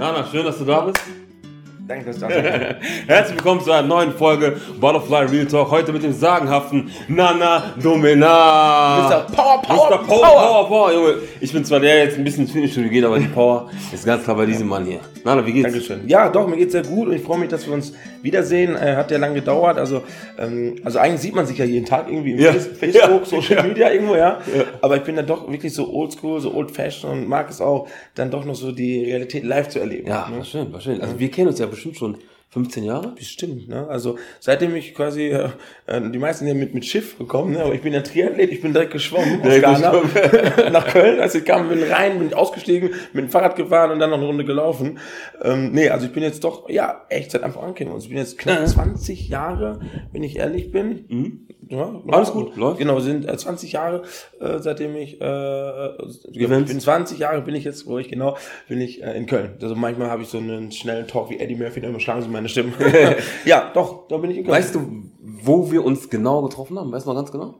Nana, schön, dass du da bist. Danke, dass du da bist. Herzlich willkommen zu einer neuen Folge Butterfly Real Talk. Heute mit dem sagenhaften Nana Domina. Mr. Power, Power, Mr. Power, Power, Power, Junge. Ich bin zwar der, der jetzt ein bisschen ins Fitnessstudio geht, aber die Power ist ganz klar bei diesem Mann hier. Nana, wie geht's? Dankeschön. Ja, doch, mir geht's sehr gut und ich freue mich, dass wir uns wiedersehen. Äh, hat ja lange gedauert. Also, ähm, also eigentlich sieht man sich ja jeden Tag irgendwie im Ja. Face- Facebook, Ja. Social Ja. Media irgendwo, ja. Aber ich bin dann doch wirklich so oldschool, so old fashioned und mag es auch, dann doch noch so die Realität live zu erleben. Ja, ne? war schön, war schön. Also wir kennen uns ja bestimmt schon 15 Jahre. Bestimmt, ne? Also seitdem ich quasi, äh, äh, die meisten sind ja mit, mit Schiff gekommen, ne? aber ich bin ja Triathlet, ich bin direkt geschwommen aus Ghana nach Köln. Als ich kam, bin rein, bin ausgestiegen, mit dem Fahrrad gefahren und dann noch eine Runde gelaufen. Ähm, nee, also ich bin jetzt doch, ja, echt seit Anfang an kennen uns. Ich bin jetzt knapp Ja. 20 Jahre, wenn ich ehrlich bin. Ja, Mhm. Alles gut, läuft. Genau, sind äh, 20 Jahre, äh, seitdem ich, äh, ich Events. bin 20 Jahre, bin ich jetzt, wo ich genau, bin ich äh, in Köln. Also manchmal habe ich so einen schnellen Talk wie Eddie Murphy, dann überschlagen sie meine Stimme. ja, doch, da bin ich in Köln. Weißt du, wo wir uns genau getroffen haben? Weißt du noch ganz genau?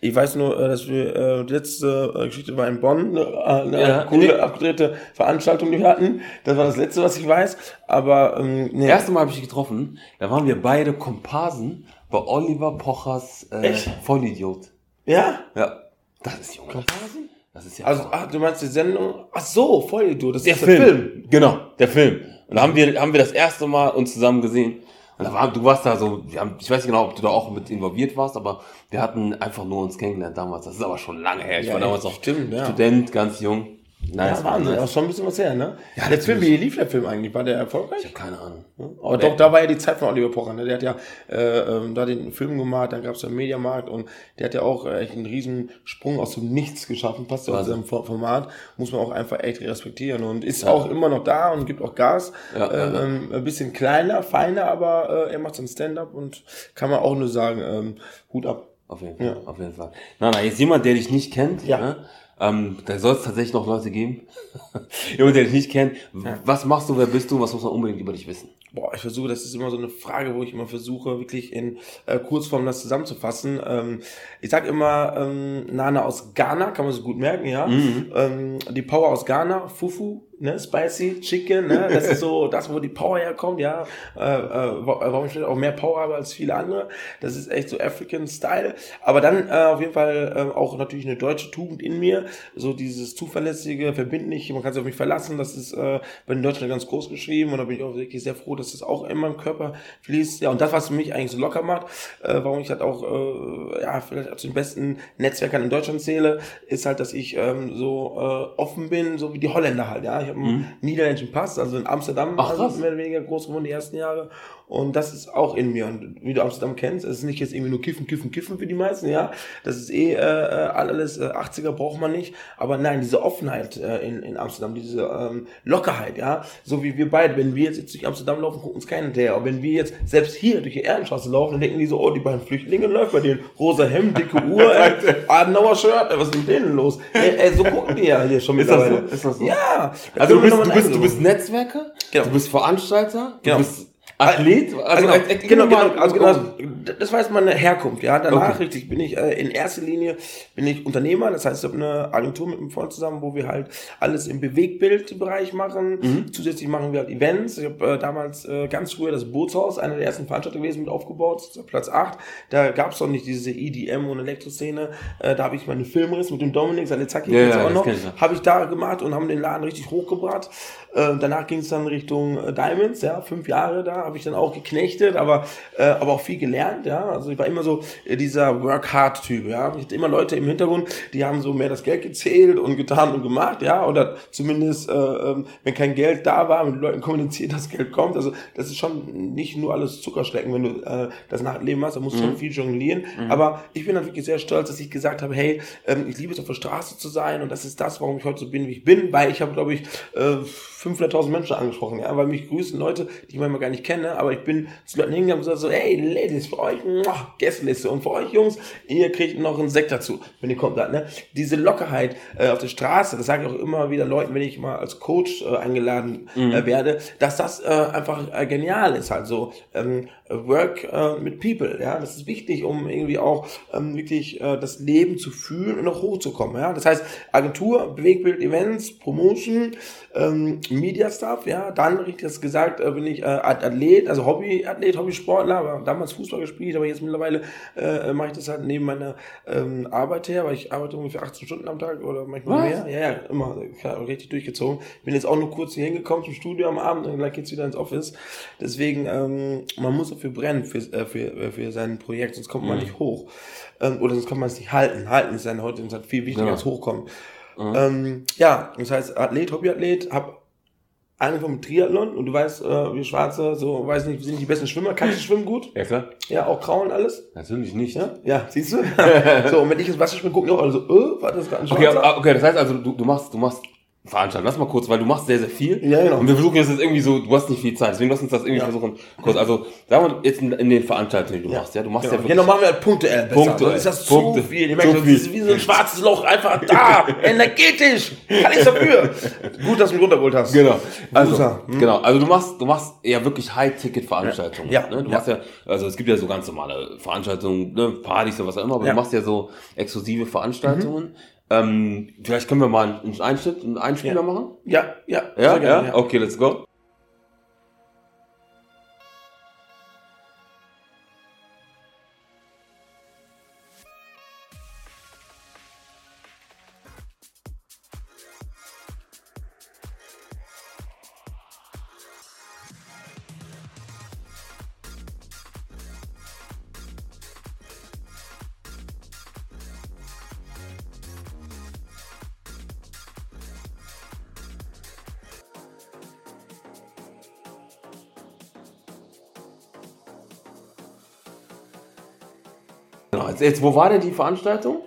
Ich weiß nur, äh, dass wir, äh, die letzte äh, Geschichte war in Bonn, eine, äh, eine Ja, coole, nee. abgedrehte Veranstaltung, die wir hatten. Das war das letzte, was ich weiß. Aber, ähm, nee. Das erste Mal habe ich dich getroffen, da waren wir beide Komparsen bei Oliver Pochers äh, Echt? Vollidiot. Ja? Ja. Das ist Junge. Das ist ja Also, ach, du meinst die Sendung? Ach so, voll du, das ist der Film. Genau, der Film. Und da haben wir, haben wir das erste Mal uns zusammen gesehen. Und da war, du warst da so, wir haben, ich weiß nicht genau, ob du da auch mit involviert warst, aber wir hatten einfach nur uns kennengelernt damals. Das ist aber schon lange her. Ich Ja, war damals noch stimmt, ja. Student, ganz jung. Nice, Ja, Wahnsinn, nice. auch schon ein bisschen was her, ne? Ja, der Film, wie lief der Film eigentlich? War der erfolgreich? Ich habe keine Ahnung. Aber doch, da war ja die Zeit von Oliver Pocher, ne? Der hat ja äh, ähm, da den Film gemacht, dann gab es ja einen Mediamarkt und der hat ja auch äh, echt einen riesen Sprung aus dem Nichts geschaffen, passt ja auch zu seinem For- Format, muss man auch einfach echt respektieren und ist auch immer noch da und gibt auch Gas. Ja, äh, ja, ja. Ähm, ein bisschen kleiner, feiner, aber äh, er macht so ein Stand-up und kann man auch nur sagen, ähm, Hut ab. Auf jeden Fall, auf jeden Fall. Na, na, jetzt jemand, der dich nicht kennt, Ja. ne? Ähm, da soll es tatsächlich noch Leute geben. jemand, der dich nicht kennt. Was machst du, wer bist du, was muss man unbedingt über dich wissen? Boah, ich versuche, das ist immer so eine Frage, wo ich immer versuche, wirklich in äh, Kurzform das zusammenzufassen. Ähm, ich sag immer, ähm, Nana aus Ghana, kann man so gut merken, ja. Ähm, die Power aus Ghana, Fufu, ne, Spicy Chicken, ne, das ist so das, wo die Power herkommt, ja. Äh, äh, wa- warum ich vielleicht auch mehr Power habe als viele andere. Das ist echt so African Style. Aber dann äh, auf jeden Fall äh, auch natürlich eine deutsche Tugend in mir, so dieses zuverlässige, verbindliche, man kann sich auf mich verlassen, das ist äh, bei den Deutschen ganz groß geschrieben und da bin ich auch wirklich sehr froh, dass das auch in meinem Körper fließt. Ja, und das, was mich eigentlich so locker macht, äh, warum ich halt auch, äh, ja, vielleicht auch zu den besten Netzwerkern in Deutschland zähle, ist halt, dass ich ähm, so äh, offen bin, so wie die Holländer halt, ja. Ich habe einen niederländischen Pass, also in Amsterdam, Ach, also mehr oder weniger groß geworden die ersten Jahre. Und das ist auch in mir. Und wie du Amsterdam kennst, es ist nicht jetzt irgendwie nur Kiffen, Kiffen, Kiffen für die meisten, ja. Das ist eh äh, äh, alles, äh, 80er braucht man nicht. Aber nein, diese Offenheit äh, in, in Amsterdam, diese ähm, Lockerheit, ja. So wie wir beide, wenn wir jetzt, jetzt durch Amsterdam laufen, gucken uns keiner hinterher. Aber wenn wir jetzt selbst hier durch die Ehrenstraße laufen, dann denken die so, oh, die beiden Flüchtlinge läuft bei denen. Rosa Hemd, dicke Uhr, ey, Adenauer Shirt, ey, was ist mit denen los? Ey, ey, so gucken die ja hier schon Ist das mittlerweile. so? Ist das so? Ja. Also du bist, du bist, du bist Netzwerker, Genau. du bist Veranstalter, Genau. du bist Athlet. Also, genau, äh, äh, genau, mal- genau, also genau, das war jetzt meine Herkunft, ja. Danach Okay. richtig bin ich äh, in erster Linie bin ich Unternehmer, das heißt, ich habe eine Agentur mit einem Freund zusammen, wo wir halt alles im Bewegtbildbereich machen. Mhm. Zusätzlich machen wir halt Events. Ich habe äh, damals äh, ganz früher das Bootshaus, einer der ersten Veranstalter gewesen, mit aufgebaut, Platz 8. Da gab es noch nicht diese EDM und Elektroszene. Äh, da habe ich meine Filmriss mit dem Dominik, seine Zacki Ja, ja, auch noch, habe ich da gemacht und haben den Laden richtig hochgebracht. Äh, danach ging es dann Richtung Diamonds, ja, fünf Jahre da habe ich dann auch geknechtet, aber äh, aber auch viel gelernt, ja. Also ich war immer so äh, dieser Work Hard Typ, ja. Ich hatte immer Leute im Hintergrund, die haben so mehr das Geld gezählt und getan und gemacht, ja, oder zumindest äh, ähm, wenn kein Geld da war, mit Leuten kommuniziert, dass Geld kommt. Also das ist schon nicht nur alles Zuckerschlecken, wenn du äh, das Nachtleben hast, da musst du schon viel jonglieren. Aber ich bin dann wirklich sehr stolz, dass ich gesagt habe, hey, ähm, ich liebe es auf der Straße zu sein und das ist das, warum ich heute so bin, wie ich bin, weil ich habe, glaube ich, äh, 500.000 Menschen angesprochen, ja, weil mich grüßen Leute, die ich manchmal gar nicht kenne. aber ich bin zu Leuten hingegangen und gesagt so, hey Ladies, für euch, muah, Gästeliste und für euch Jungs, ihr kriegt noch einen Sekt dazu, wenn ihr kommt. Ne? Diese Lockerheit äh, auf der Straße, das sage ich auch immer wieder Leuten, wenn ich mal als Coach äh, eingeladen äh, mhm. werde, dass das äh, einfach äh, genial ist, halt so ähm, Work äh, mit People, ja, das ist wichtig, um irgendwie auch ähm, wirklich äh, das Leben zu fühlen und auch hochzukommen, ja. Das heißt, Agentur, Bewegbild, Events, Promotion, ähm, Media Stuff, ja, dann richtig das gesagt, äh, bin ich äh, Athlet, also Hobbyathlet, Hobbysportler, aber damals Fußball gespielt, aber jetzt mittlerweile äh, mache ich das halt neben meiner ähm, Arbeit her, weil ich arbeite ungefähr 18 Stunden am Tag oder manchmal Was? mehr. Ja, ja, immer klar, richtig durchgezogen. Bin jetzt auch nur kurz hier hingekommen zum Studio am Abend und gleich geht's wieder ins Office. Deswegen, ähm, man muss dafür brennen für, äh, für, äh, für sein Projekt, sonst kommt man mhm. nicht hoch. Ähm, oder sonst kann man es nicht halten. Halten ist dann heute ist viel wichtiger ja. als hochkommen. Mhm. Ähm, ja, das heißt Athlet, Hobbyathlet, hab Ahnung vom Triathlon und du weißt, äh, wir Schwarze, so, weiß nicht, wir sind die besten Schwimmer, kannst du schwimmen gut? Ja, klar. Ja, auch Krauen alles? Natürlich nicht. Ja, ja siehst du? so, und wenn ich ins Wasser schwimme, gucken die auch alle so, äh, war das gerade ein Schwarzer? Okay, okay, das heißt also, du, du machst, du machst veranstalten. Lass mal kurz, weil du machst sehr, sehr viel. Ja, genau. Und wir versuchen jetzt irgendwie so, du hast nicht viel Zeit, deswegen lass uns das irgendwie ja. versuchen. Kurz, also, sagen wir jetzt in, in den Veranstaltungen, die du ja. machst, ja, du machst genau. ja wirklich. Ja, dann machen wir halt punktuell besser. Punktuell. Ist das Punkte. zu viel. Ich merke, das ist wie so ein schwarzes Loch, einfach da, energetisch. Kann ich dafür. Gut, dass du mich runtergeholt hast. Genau. Also, hm. genau. Also, du machst, du machst eher wirklich High-Ticket-Veranstaltungen. Ja. Ne? Du machst ja, also, es gibt ja so ganz normale Veranstaltungen, ne? Partys und was auch immer, aber du machst ja so exklusive Veranstaltungen. Mhm ähm, vielleicht können wir mal einen Einschnitt, einen Einspieler ja. machen? Ja, ja. Ja, ja? ja? Okay, let's go. Jetzt, wo war denn die Veranstaltung?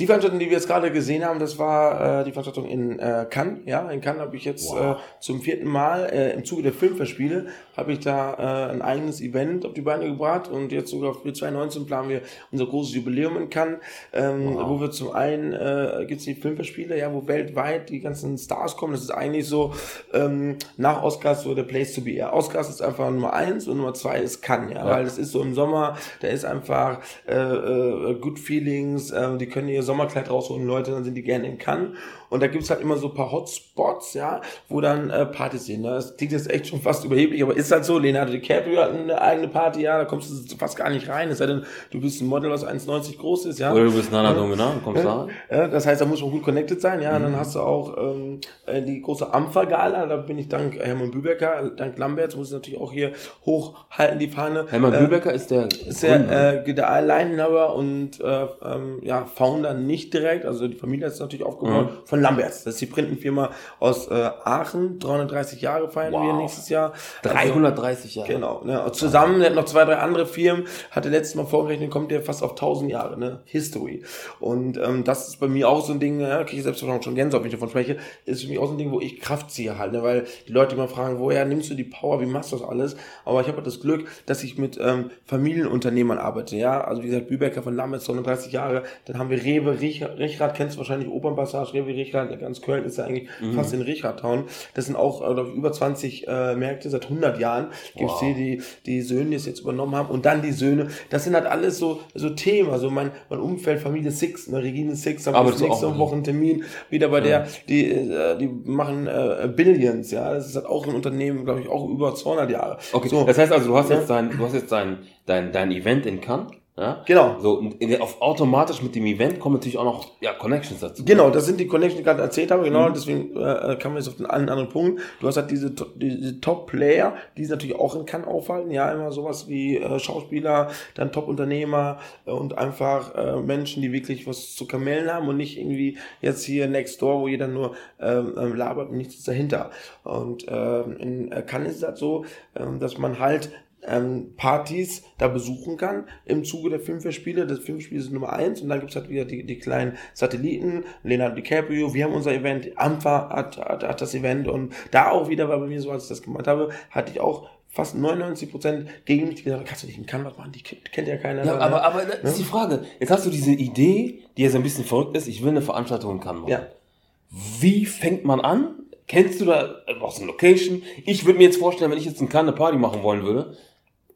Die Veranstaltung, die wir jetzt gerade gesehen haben, das war äh, die Veranstaltung in äh, Cannes. Ja, in Cannes habe ich jetzt wow. äh, zum vierten Mal äh, im Zuge der Filmverspiele habe ich da äh, ein eigenes Event auf die Beine gebracht und jetzt sogar für 2019 planen wir unser großes Jubiläum in Cannes, ähm, wow. wo wir zum einen äh, gibt es die Filmverspiele, ja, wo weltweit die ganzen Stars kommen. Das ist eigentlich so ähm, nach Oscars so der Place to be. Ja, Oscars ist einfach Nummer eins und Nummer zwei ist Cannes, ja, ja. weil das ist so im Sommer, da ist einfach äh, äh, Good Feelings, äh, die können ihr Sommerkleid rausholen, Leute, dann sind die gerne in Cannes. Und da gibt's halt immer so ein paar Hotspots, ja, wo dann äh, Partys sind. Ne? Das klingt jetzt echt schon fast überheblich, aber ist halt so. Leonardo DiCaprio hat eine eigene Party, ja, da kommst du fast gar nicht rein. Es sei denn, du bist ein Model, was 1,90 groß ist, ja. Oder du bist Nana Domina, du kommst da. Ja, das heißt, da muss man gut connected sein, ja. Mhm. Und dann hast du auch ähm, äh, die große Ampfer-Gala, da bin ich dank Hermann Bübecker, dank Lamberts, muss ich natürlich auch hier hochhalten, die Fahne. Hermann äh, Bübecker ist der ist der, äh, der Alleininhaber und äh, ähm, ja, Founder nicht direkt, also die Familie ist natürlich aufgebaut mhm. von Lamberts. Das ist die Printenfirma aus äh, Aachen. 330 Jahre feiern wow. wir nächstes Jahr. 330 also, Jahre. Genau. Ne? Zusammen hat noch zwei, drei andere Firmen. Hatte letztes Mal vorgerechnet, kommt der fast auf 1000 Jahre. Ne? History. Und ähm, das ist bei mir auch so ein Ding, ja, kriege ich selbst schon Gänsehaut, wenn ich davon spreche, ist für mich auch so ein Ding, wo ich Kraft ziehe halt. Ne? Weil die Leute immer fragen, woher nimmst du die Power, wie machst du das alles? Aber ich habe halt das Glück, dass ich mit ähm, Familienunternehmern arbeite. Ja, Also wie gesagt, Bübecker von Lammes, 39 Jahre. Dann haben wir Rewe, Richrad, kennst du wahrscheinlich, Opernpassage, Rewe, Richrad, ganz Köln ist ja eigentlich mhm. fast in Richardtown. Das sind auch äh, über 20 äh, Märkte seit 100 Jahren. Gibt es wow. hier die, die Söhne, die es jetzt übernommen haben und dann die Söhne. Das sind halt alles so, so Themen. Also mein, mein Umfeld, Familie Six, ne, Regine Six, haben wir nächste Woche einen Termin wieder bei ja. der, die, äh, die machen äh, Billions, ja. Das ist halt auch ein Unternehmen, glaube ich, auch über 200 Jahre. Okay, so. das heißt also, du hast ja. jetzt dein, du hast jetzt dein, dein, dein Event in Cannes ja? Genau. So, in, auf automatisch mit dem Event kommen natürlich auch noch ja, Connections dazu. Genau, das sind die Connections, die ich gerade erzählt habe, genau, mhm. deswegen äh, kann man jetzt auf den einen anderen Punkt. Du hast halt diese, diese Top-Player, die es natürlich auch in Cannes aufhalten, ja, immer sowas wie äh, Schauspieler, dann Top-Unternehmer äh, und einfach äh, Menschen, die wirklich was zu kamellen haben und nicht irgendwie jetzt hier next door, wo jeder nur ähm, ähm labert und nichts dahinter. Und äh, in äh, Cannes ist das so, äh, dass man halt ähm, Partys da besuchen kann im Zuge der Filmfestspiele. Das Filmspiel ist Nummer eins und dann gibt's halt wieder die, die kleinen Satelliten, Leonardo DiCaprio, wir haben unser Event, Ampha hat, hat, hat das Event und da auch wieder war bei mir so, als ich das gemacht habe, hatte ich auch fast 99 Prozent gegen mich, die gesagt kannst du nicht in Canvas machen, die kennt ja keiner. Ja, ne? aber, aber das ist die Frage. Jetzt hast du diese Idee, die jetzt ein bisschen verrückt ist, ich will eine Veranstaltung in machen. Ja. Wie fängt man an? Kennst du da was eine Location? Ich würde mir jetzt vorstellen, wenn ich jetzt in Cannes eine Party machen wollen würde,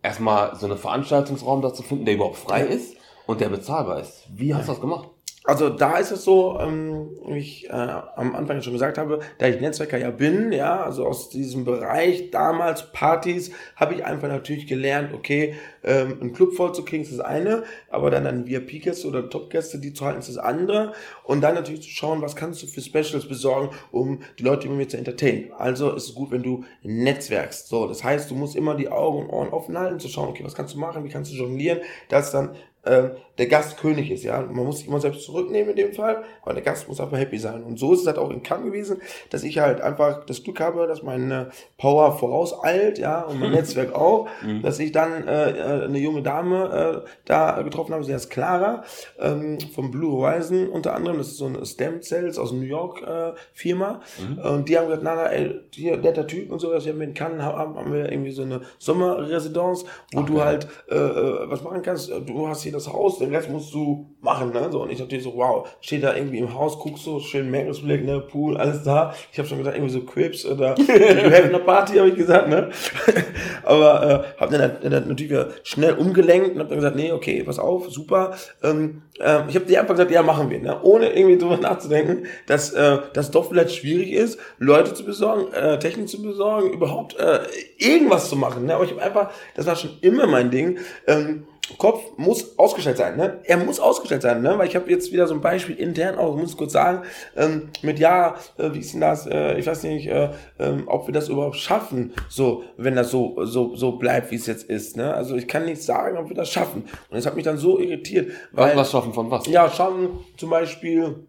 erstmal so einen Veranstaltungsraum dazu finden, der überhaupt frei ist und der bezahlbar ist. Wie hast du das gemacht? Also da ist es so, ähm, wie ich äh, am Anfang schon gesagt habe, da ich Netzwerker ja bin, ja, also aus diesem Bereich damals Partys, habe ich einfach natürlich gelernt, okay, ähm, einen Club voll zu kriegen ist das eine, aber dann an VIP-Gäste oder Top-Gäste, die zu halten, ist das andere. Und dann natürlich zu schauen, was kannst du für Specials besorgen, um die Leute immer mehr zu entertainen. Also ist es gut, wenn du netzwerkst. So, das heißt, du musst immer die Augen und Ohren offen halten, zu schauen, okay, was kannst du machen, wie kannst du jonglieren, dass dann äh, der Gast König ist, ja. Man muss sich immer selbst zurücknehmen in dem Fall, weil der Gast muss einfach happy sein. Und so ist es halt auch in Cannes gewesen, dass ich halt einfach das Glück habe, dass meine Power vorauseilt, ja, und mein Netzwerk auch, dass ich dann äh, äh, eine junge Dame äh, da getroffen habe, sie heißt Clara, ähm, vom Blue Horizon unter anderem, das ist so eine Stem Cells aus New York äh, Firma. Und die haben gesagt, na, na, ey, hier, netter Typ und sowas, wir haben in Cannes haben, haben wir irgendwie so eine Sommerresidenz, wo du halt äh, äh, was machen kannst. Du hast hier das Haus, den Rest musst du machen, ne? So, und ich natürlich so, wow, steht da irgendwie im Haus, guckst so, schön Meeresblick, ne, Pool, alles da. Ich habe schon gesagt, irgendwie so Crips oder you have eine Party, habe ich gesagt, ne? Aber äh, habe dann, dann natürlich schnell umgelenkt und habe dann gesagt, nee, okay, pass auf, super. Ähm, ähm, ich habe dir einfach gesagt, ja, machen wir, ne? Ohne irgendwie drüber nachzudenken, dass äh, das doch vielleicht schwierig ist, Leute zu besorgen, äh, Technik zu besorgen, überhaupt äh, irgendwas zu machen. Ne? Aber ich habe einfach, das war schon immer mein Ding. Ähm, Kopf muss ausgestellt sein, ne? Er muss ausgestellt sein, ne? Weil ich habe jetzt wieder so ein Beispiel intern auch, muss ich kurz sagen, ähm, mit ja, äh, wie ist denn das? Äh, ich weiß nicht, äh, ähm, ob wir das überhaupt schaffen, so, wenn das so so so bleibt, wie es jetzt ist, ne? Also ich kann nicht sagen, ob wir das schaffen. Und es hat mich dann so irritiert, Was, weil was schaffen von was? ja, schaffen zum Beispiel,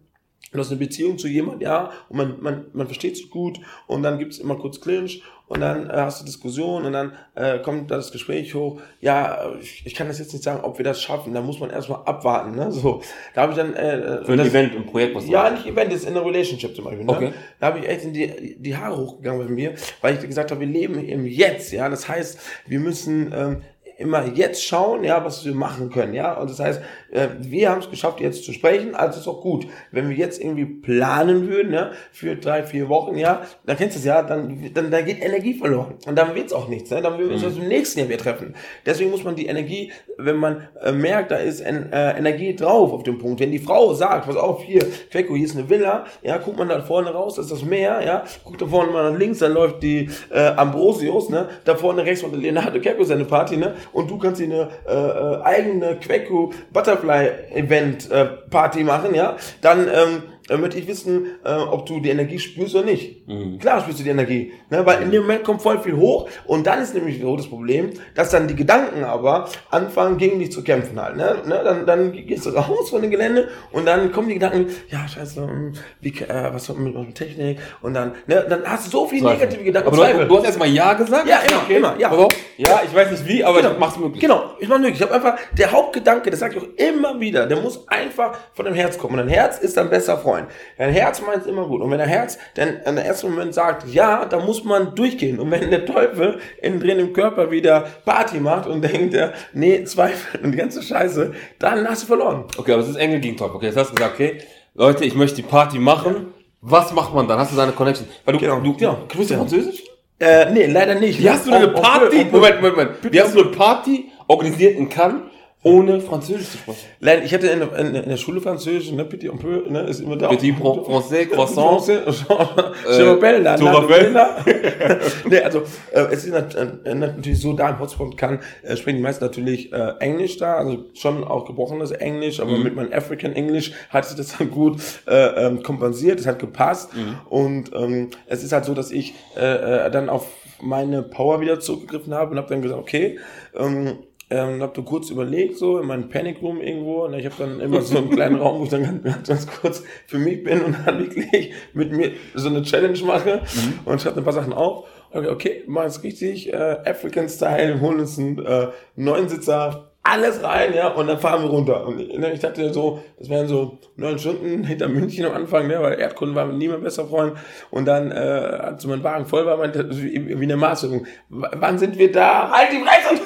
du hast eine Beziehung zu jemandem, ja, und man, man, man versteht sich gut und dann gibt's immer kurz Clinch und dann äh, hast du Diskussion und dann äh, kommt das Gespräch hoch, ja, ich, ich kann das jetzt nicht sagen, ob wir das schaffen, da muss man erstmal abwarten, ne, so. Da habe ich dann... Äh, Für ein das- Event, ein Projekt, was du ja, nicht Event, das ist in einer Relationship zum Beispiel. Ne? Okay. Da habe ich echt in die, die Haare hochgegangen bei mir, weil ich gesagt habe, wir leben im Jetzt, ja. Das heißt, wir müssen ähm, immer jetzt schauen, ja, was wir machen können, ja. Und das heißt, äh, wir haben es geschafft, jetzt zu sprechen, also ist auch gut. Wenn wir jetzt irgendwie planen würden, ja, für drei, vier Wochen, ja, dann kennst du es ja, dann, dann, dann geht Energie verloren. Und dann wird's auch nichts, ne? Dann würden wir uns Mhm. das im nächsten Jahr wieder treffen. Deswegen muss man die Energie, wenn man äh, merkt, da ist en, äh, Energie drauf auf dem Punkt. Wenn die Frau sagt, pass auf, hier, Quecko, hier ist eine Villa, ja, guckt man da vorne raus, das ist das Meer, ja, guckt da vorne mal nach links, dann läuft die äh, Ambrosius, ne, da vorne rechts von der Leonardo Quecko seine Party, ne, und du kannst dir eine äh, äh, eigene Quecko Butterfly Event äh, Party machen, ja, dann ähm, äh, möchte ich wissen, äh, ob du die Energie spürst oder nicht. Klar spürst du die Energie, ne? weil in dem Moment kommt voll viel hoch und dann ist nämlich so das Problem, dass dann die Gedanken aber anfangen gegen dich zu kämpfen halt. Ne? Ne? Dann, dann gehst du raus von dem Gelände und dann kommen die Gedanken, ja scheiße, hm, wie, äh, was mit, mit Technik und dann, ne? dann hast du so viele Zweifel. negative Gedanken. Aber du, du hast erstmal Ja gesagt? Ja, immer, immer, ja. Auf. Ja, ich weiß nicht wie, aber Genau. ich mach's möglich. Genau, ich mach möglich. Ich habe einfach, der Hauptgedanke, das sage ich auch immer wieder, der muss einfach von dem Herz kommen. Und dein Herz ist dein bester Freund. Dein Herz meint es immer gut. Und wenn dein Herz dann in der ersten Moment sagt, ja, dann muss man durchgehen. Und wenn der Teufel innen drin im Körper wieder Party macht und denkt, ja, nee, Zweifel und die ganze Scheiße, dann hast du verloren. Okay, aber es ist Engel gegen Teufel. Okay, jetzt hast du gesagt, okay, Leute, ich möchte die Party machen. Was macht man dann? Hast du deine Connection? Weil du, Genau, du, genau. sprichst du Französisch? Äh, nee, leider nicht. Wie hast du eine Party? Moment, Moment, Moment. Wie hast du eine Party organisiert in Cannes, ohne Französisch zu sprechen? Leider, ich hatte in, der- in, in der Schule Französisch, ne, Petit un peu, ne, ist immer da. Petit Fran- Français, Croissant. Je m'appelle la. Nana. nee, also, äh, es ist äh, natürlich so, da im Hotspot kann, äh, sprechen die meisten natürlich äh, Englisch da, also schon auch gebrochenes Englisch, aber mit meinem African English hat sich das dann gut äh, ähm, kompensiert, es hat gepasst und ähm, es ist halt so, dass ich äh, äh, dann auf meine Power wieder zurückgegriffen habe und habe dann gesagt, okay, ähm, ähm, hab dann kurz überlegt, so in meinem Panic Room irgendwo. Und ich habe dann immer so einen kleinen Raum, wo ich dann ganz, ganz kurz für mich bin und dann wirklich mit mir so eine Challenge mache und schreibe ein paar Sachen auf. Okay, okay, mach es richtig, äh, African Style, holen uns einen äh, Neunsitzer alles rein, ja, und dann fahren wir runter. Und ich, ne, ich dachte so, das wären so neun Stunden hinter München am Anfang, ne, weil Erdkunden waren nie mein bester Freund. Und dann, äh, als mein Wagen voll war, meinte, wie, wie eine Maßübung, wann sind wir da? Halt die Fresse!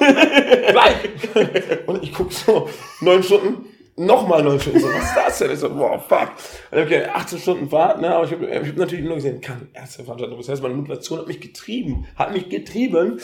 Und ich guck so, neun Stunden, nochmal neun Stunden. So, was ist das denn? Ich so, boah, fuck. Und dann okay, 18 Stunden Fahrt, ne? Aber ich habe ich hab natürlich nur gesehen, kann erste Veranstaltung. Das heißt, meine Motivation hat mich getrieben, hat mich getrieben.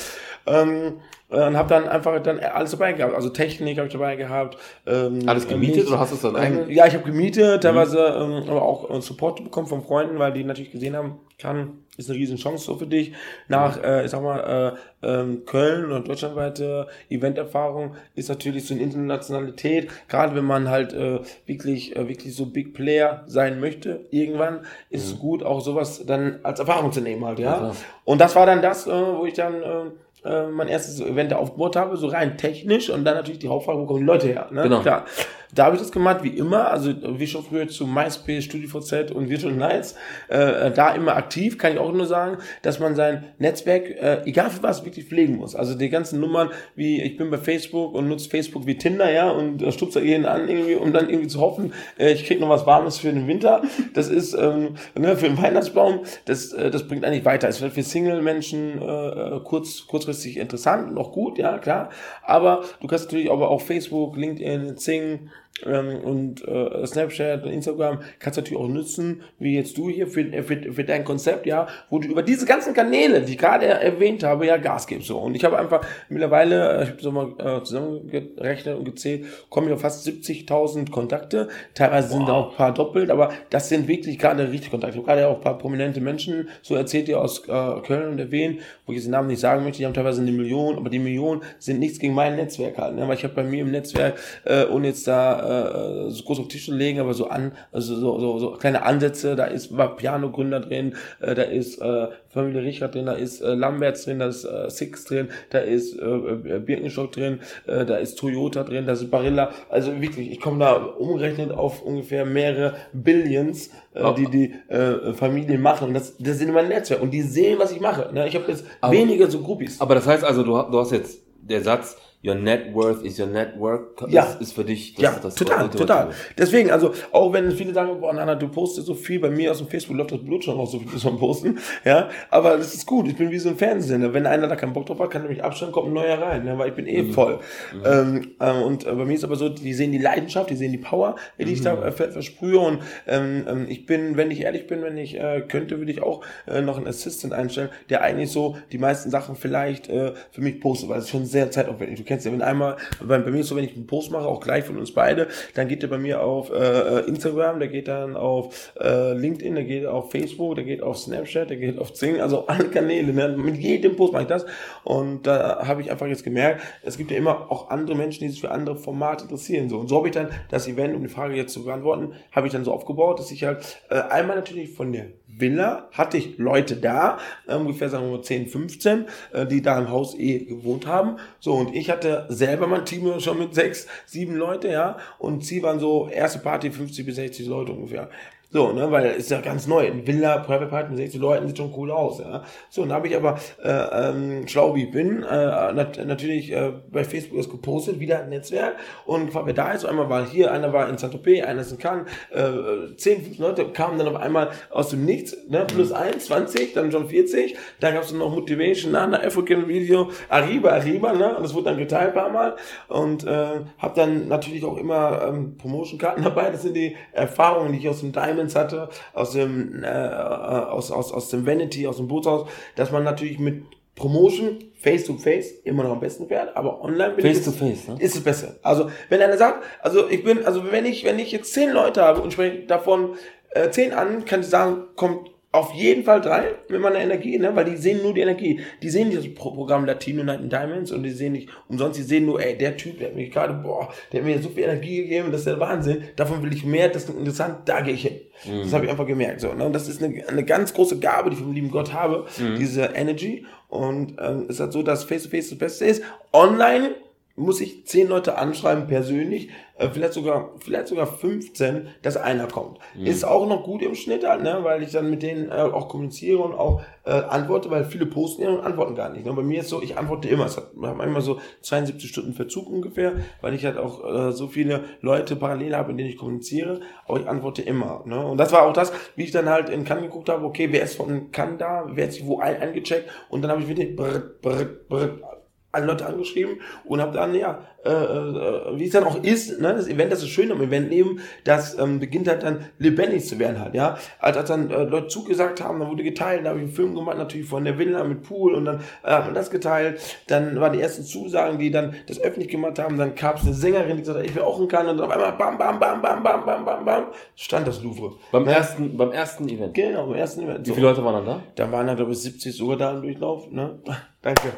Ähm, und habe dann einfach dann alles dabei gehabt. Also Technik habe ich dabei gehabt. Ähm, alles gemietet nicht, oder hast du es dann ähm, Ja, ich habe gemietet, teilweise mhm. ähm, aber auch äh, Support bekommen von Freunden, weil die natürlich gesehen haben, kann ist eine riesen Chance so für dich. Nach, äh, ich sag mal, äh, ähm, Köln und deutschlandweite Eventerfahrung ist natürlich so eine Internationalität, gerade wenn man halt äh, wirklich, äh, wirklich so Big Player sein möchte, irgendwann ist mhm. es gut, auch sowas dann als Erfahrung zu nehmen halt, ja. ja und das war dann das, äh, wo ich dann äh, äh, mein erstes Event aufgebaut habe, so rein technisch und dann natürlich die Hauptfrage, wo kommen die Leute her? Ne? Genau. Klar. Da habe ich das gemacht, wie immer, also wie schon früher zu MySpace, StudiVZ und Virtual Nights, äh, da immer aktiv, kann ich auch nur sagen, dass man sein Netzwerk, äh, egal für was, wirklich pflegen muss. Also die ganzen Nummern, wie ich bin bei Facebook und nutze Facebook wie Tinder, ja, und äh, stupst da jeden an, irgendwie, um dann irgendwie zu hoffen, äh, ich krieg noch was Warmes für den Winter. Das ist ähm, ne, für den Weihnachtsbaum, das, äh, das bringt eigentlich weiter. Es wird für Single-Menschen äh, kurz, kurzfristig interessant und auch gut, ja, klar. Aber du kannst natürlich aber auch Facebook, LinkedIn, Zing, ähm, und äh, Snapchat und Instagram kannst du natürlich auch nutzen, wie jetzt du hier für, für, für dein Konzept, ja, wo du über diese ganzen Kanäle, die ich gerade erwähnt habe, ja Gas gibst. So. Und ich habe einfach mittlerweile, äh, ich habe so mal äh, zusammengerechnet und gezählt, kommen ja fast 70.000 Kontakte. Teilweise wow. sind da auch ein paar doppelt, aber das sind wirklich gerade richtig Kontakte. Gerade auch ein paar prominente Menschen, so erzählt ihr aus äh, Köln und erwähnt, wo ich diesen Namen nicht sagen möchte, die haben teilweise eine Million, aber die Millionen sind nichts gegen mein Netzwerk halt. Ne? Weil ich habe bei mir im Netzwerk, äh, ohne jetzt da äh, so groß auf Tische legen, aber so an, also so, so, so kleine Ansätze, da ist war Piano-Gründer drin, äh, da ist äh, Familie Richard drin, da ist äh, Lamberts drin, da ist äh, Six drin, da ist äh, äh, Birkenstock drin, äh, da ist Toyota drin, da ist Barilla. Also wirklich, ich komme da umgerechnet auf ungefähr mehrere Billions, äh, die die äh, Familien machen. Das, das sind mein Netzwerk und die sehen, was ich mache. Ne? Ich habe jetzt aber, weniger so Groupies. Aber das heißt also, du, du hast jetzt der Satz, Your net worth is your network. Ja. Ist, für dich das, ja, das total, total. Deswegen, also auch wenn viele sagen, boah, Nana, du postest so viel, bei mir aus dem Facebook läuft das Blut schon auch so viel zum Posten, ja, aber das ist gut, ich bin wie so ein Fernsehsender. Wenn einer da keinen Bock drauf hat, kann er mich abstellen, kommt ein neuer rein, ne, weil ich bin eh mhm. voll. Mhm. Ähm, äh, und äh, bei mir ist aber so, die sehen die Leidenschaft, die sehen die Power, die mhm. ich da äh, versprühe und ähm, ähm, ich bin, wenn ich ehrlich bin, wenn ich äh, könnte, würde ich auch äh, noch einen Assistant einstellen, der eigentlich so die meisten Sachen vielleicht für mich postet, weil es schon sehr zeitaufwendig. Du kennst ja, wenn einmal, bei, bei mir ist so, wenn ich einen Post mache, auch gleich von uns beide, dann geht der bei mir auf äh, Instagram, der geht dann auf äh, LinkedIn, der geht auf Facebook, der geht auf Snapchat, der geht auf Zing, also alle Kanäle. Ne? Mit jedem Post mache ich das. Und da habe ich einfach jetzt gemerkt, es gibt ja immer auch andere Menschen, die sich für andere Formate interessieren. So. Und so habe ich dann das Event, um die Frage jetzt zu beantworten, habe ich dann so aufgebaut, dass ich halt äh, einmal natürlich von der Villa hatte ich Leute da, äh, ungefähr sagen wir mal 10, 15, äh, die da im Haus eh gewohnt haben. So, und ich hatte selber mein Team schon mit sechs, sieben Leute, ja, und sie waren so erste Party 50 bis 60 Leute ungefähr. So, ne, weil ist ja ganz neu. Ein Villa, Private Party mit 60 Leuten sieht schon cool aus, ja. So, und da habe ich aber, äh, ähm, schlau wie ich bin, äh, nat natürlich äh, bei Facebook das gepostet, wieder ein Netzwerk. Und wer da ist, einmal war hier, einer war in Saint-Tropez, einer ist in Cannes, äh, 10, 15 Leute kamen dann auf einmal aus dem Nichts, ne, plus 1, 20, dann schon 40. Dann gab es noch Motivation, na, na, African Video, Arriba, Arriba, ne, und das wurde dann geteilt ein paar Mal. Und äh, habe dann natürlich auch immer ähm, Promotion-Karten dabei. Das sind die Erfahrungen, die ich aus dem Diamond Diamonds hatte, aus dem, äh, aus, aus, aus dem Vanity, aus dem Bootshaus, dass man natürlich mit Promotion face to face immer noch am besten fährt, aber online bin face ich to face, ne? ist es besser. Also wenn einer sagt, also ich bin, also wenn ich, wenn ich jetzt zehn Leute habe und spreche davon äh, zehn an, kann ich sagen, kommt auf jeden Fall drei mit meiner Energie, ne? weil die sehen nur die Energie. Die sehen das Programm Latino Night in Diamonds und die sehen nicht umsonst, die sehen nur, ey, der Typ, der hat mich gerade, boah, der hat mir so viel Energie gegeben, das ist der Wahnsinn. Davon will ich mehr, das ist interessant, da gehe ich hin. Mhm. Das habe ich einfach gemerkt. So, ne? Und das ist eine, eine ganz große Gabe, die ich vom lieben Gott habe, mhm. diese Energy. Und ähm, es ist halt so, dass Face-to-Face -face das Beste ist. Online muss ich zehn Leute anschreiben persönlich, äh, vielleicht sogar, vielleicht sogar 15, dass einer kommt. Mhm. Ist auch noch gut im Schnitt halt, ne, weil ich dann mit denen äh, auch kommuniziere und auch äh, antworte, weil viele posten ja und antworten gar nicht. Ne? Bei mir ist so, ich antworte immer. Es hat manchmal so 72 Stunden Verzug ungefähr, weil ich halt auch äh, so viele Leute parallel habe, in denen ich kommuniziere, aber ich antworte immer. Ne? Und das war auch das, wie ich dann halt in Cannes geguckt habe, okay, wer ist von Cannes da, wer hat sich wo ein, eingecheckt und dann habe ich wieder brr, brr, brr, alle Leute angeschrieben und habe dann, ja, äh, äh, wie es dann auch ist, ne, das Event, das ist schön am Eventleben, das ähm, beginnt halt dann lebendig zu werden halt, ja. Als, als dann äh, Leute zugesagt haben, dann wurde geteilt, da habe ich einen Film gemacht, natürlich von der Villa mit Pool und dann äh, hat man das geteilt, dann waren die ersten Zusagen, die dann das öffentlich gemacht haben, dann gab es eine Sängerin, die gesagt hat, ich will auch in Cannes und dann auf einmal bam, bam, bam, bam, bam, bam, bam, bam, stand das Louvre. Beim ja. ersten, beim ersten Event? Genau, beim ersten Event. Wie viele Leute waren dann da? Da waren da, glaube ich, 70 sogar da im Durchlauf, ne. Danke.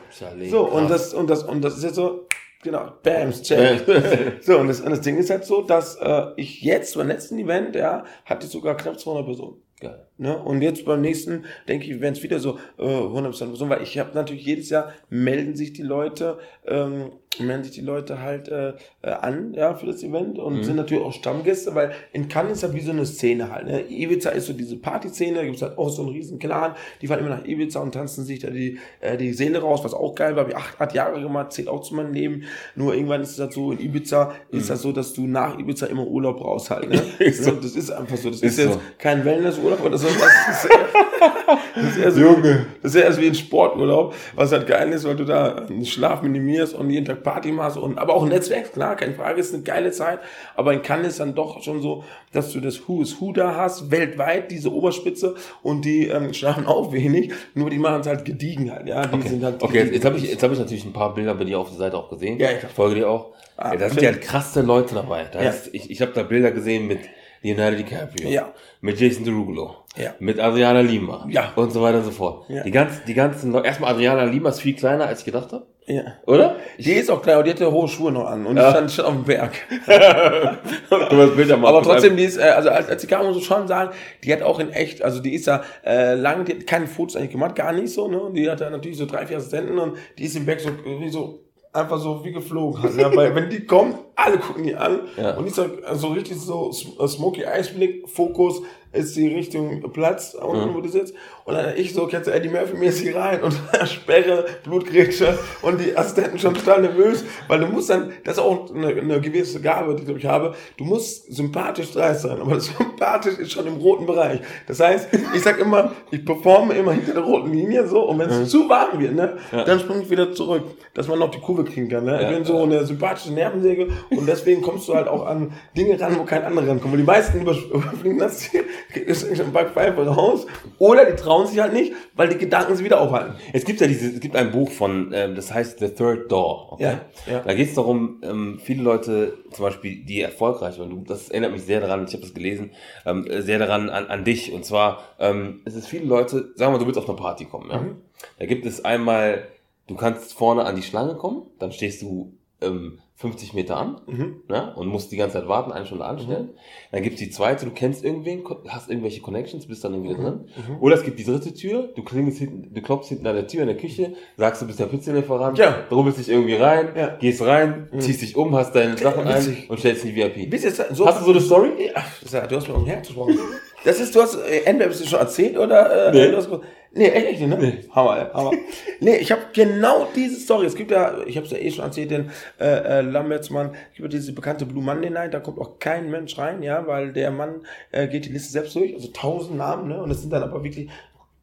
So, und das, und das, und das ist jetzt so, Genau, Bams, check. so, und das, und das Ding ist halt so, dass äh, ich jetzt beim letzten Event, ja, hatte ich sogar knapp 200 Personen. Geil. Ne? Und jetzt beim nächsten, denke ich, werden es wieder so äh, 100% Personen, weil ich habe natürlich jedes Jahr melden sich die Leute, ähm, melden sich die Leute halt äh, äh, an, ja, für das Event und mhm. sind natürlich auch Stammgäste, weil in Cannes ist ja wie so eine Szene halt, ne? Ibiza ist so diese Partyszene, da gibt es halt auch so einen riesen Clan, die fahren immer nach Ibiza und tanzen sich da die, äh, die Seele raus, was auch geil war, habe ich acht, acht Jahre gemacht, zählt auch zu meinem Leben, nur irgendwann ist es halt so, in Ibiza mhm. ist das so, dass du nach Ibiza immer Urlaub brauchst halt, ne? so. Das ist einfach so, das ist, ist jetzt so. kein Wellnessurlaub oder so, das ist, das ist so, Junge. Das ist eher so wie ein Sporturlaub, was halt geil ist, weil du da den Schlaf minimierst und jeden Tag Party machst und, aber auch Netzwerk, klar, keine Frage, ist eine geile Zeit, aber in Cannes ist dann doch schon so, dass du das Who is Who da hast, weltweit, diese Oberspitze und die ähm, schlafen auch wenig, nur die machen es halt gediegen halt, ja, die okay. sind halt. Okay, jetzt habe ich, jetzt habe ich natürlich ein paar Bilder bei dir auf der Seite auch gesehen. Ja, ich folge dir auch. Ah, da sind ja krasse Leute dabei. Da ja. ist, ich ich habe da Bilder gesehen mit Leonardo DiCaprio, ja. mit Jason Derulo, ja. mit Adriana Lima ja. und so weiter und so fort. Ja. Die ganzen, die ganzen, erstmal Adriana Lima ist viel kleiner, als ich gedacht habe. Ja. Oder? Die ist auch klein, und die hatte hohe Schuhe noch an und ja. die stand schon auf dem Berg. Aber trotzdem, die ist, äh, also als, als die kam, muss ich schon sagen, die hat auch in echt, also die ist ja äh, lang, die hat keine Fotos eigentlich gemacht, gar nicht so, ne? Und die hat ja natürlich so drei, vier Assistenten und die ist im Berg so, wie so einfach so wie geflogen hat. Ja, weil wenn die kommt, alle gucken die an ja. und ich sag so richtig so Smoky Eisblick, Fokus, ist die Richtung Platz, unten, mhm. wo du sitzt. Und dann ich so, kennst du Eddie Murphy mäßig rein und Sperre, Blutgrätsche und die Assistenten schon total nervös, weil du musst dann, das ist auch eine, eine gewisse Gabe, die ich habe, du musst sympathisch dreist sein, aber sympathisch ist schon im roten Bereich. Das heißt, ich sag immer, ich performe immer hinter der roten Linie so und wenn es mhm. zu warm wird, ne, ja. dann springe ich wieder zurück, dass man noch die Kurve kriegen kann. Ne? Ja. Ich bin so eine sympathische Nervensäge und deswegen kommst du halt auch an Dinge ran, wo kein anderer rankommt. Und die meisten überfliegen das Ziel ist ein Backpfeife raus. Oder die trauen sich halt nicht, weil die Gedanken sie wieder aufhalten. Es gibt ja diese, es gibt ein Buch von, ähm, das heißt The Third Door. Okay? Ja, ja. Da geht es darum, ähm, viele Leute, zum Beispiel, die erfolgreich waren, das erinnert mich sehr daran, ich habe das gelesen, ähm, sehr daran an, an dich. Und zwar, ähm, es ist viele Leute, sagen wir mal, du willst auf eine Party kommen. Ja? Mhm. Da gibt es einmal, du kannst vorne an die Schlange kommen, dann stehst du ähm, 50 Meter an mhm. ne, und musst die ganze Zeit warten, eine Stunde anstellen. Mhm. Dann gibt's die zweite, du kennst irgendwen, hast irgendwelche Connections, bist dann irgendwie mhm. drin. Mhm. Oder es gibt die dritte Tür, du klingelst hinten, du klopfst hinten an der Tür in der Küche, sagst du bist der Pizzalieferant, ja. rubbelst dich irgendwie rein, ja. gehst rein, mhm. ziehst dich um, hast deine Sachen ein und stellst die VIP. Bist jetzt so hast du so eine Story? Ja, du hast mir um Herz gesprochen. Das ist, du hast, äh, entweder bist du schon erzählt oder, äh, nee. hast, nee, echt, echt, ne? Nee. Hammer, Hammer. nee, ich habe genau diese Story. Es gibt ja, ich habe es ja eh schon erzählt, den, äh, äh, Lambertsmann, es gibt ja diese bekannte Blue Monday Night, da kommt auch kein Mensch rein, ja, weil der Mann, äh, geht die Liste selbst durch, also tausend Namen, ne, und es sind dann aber wirklich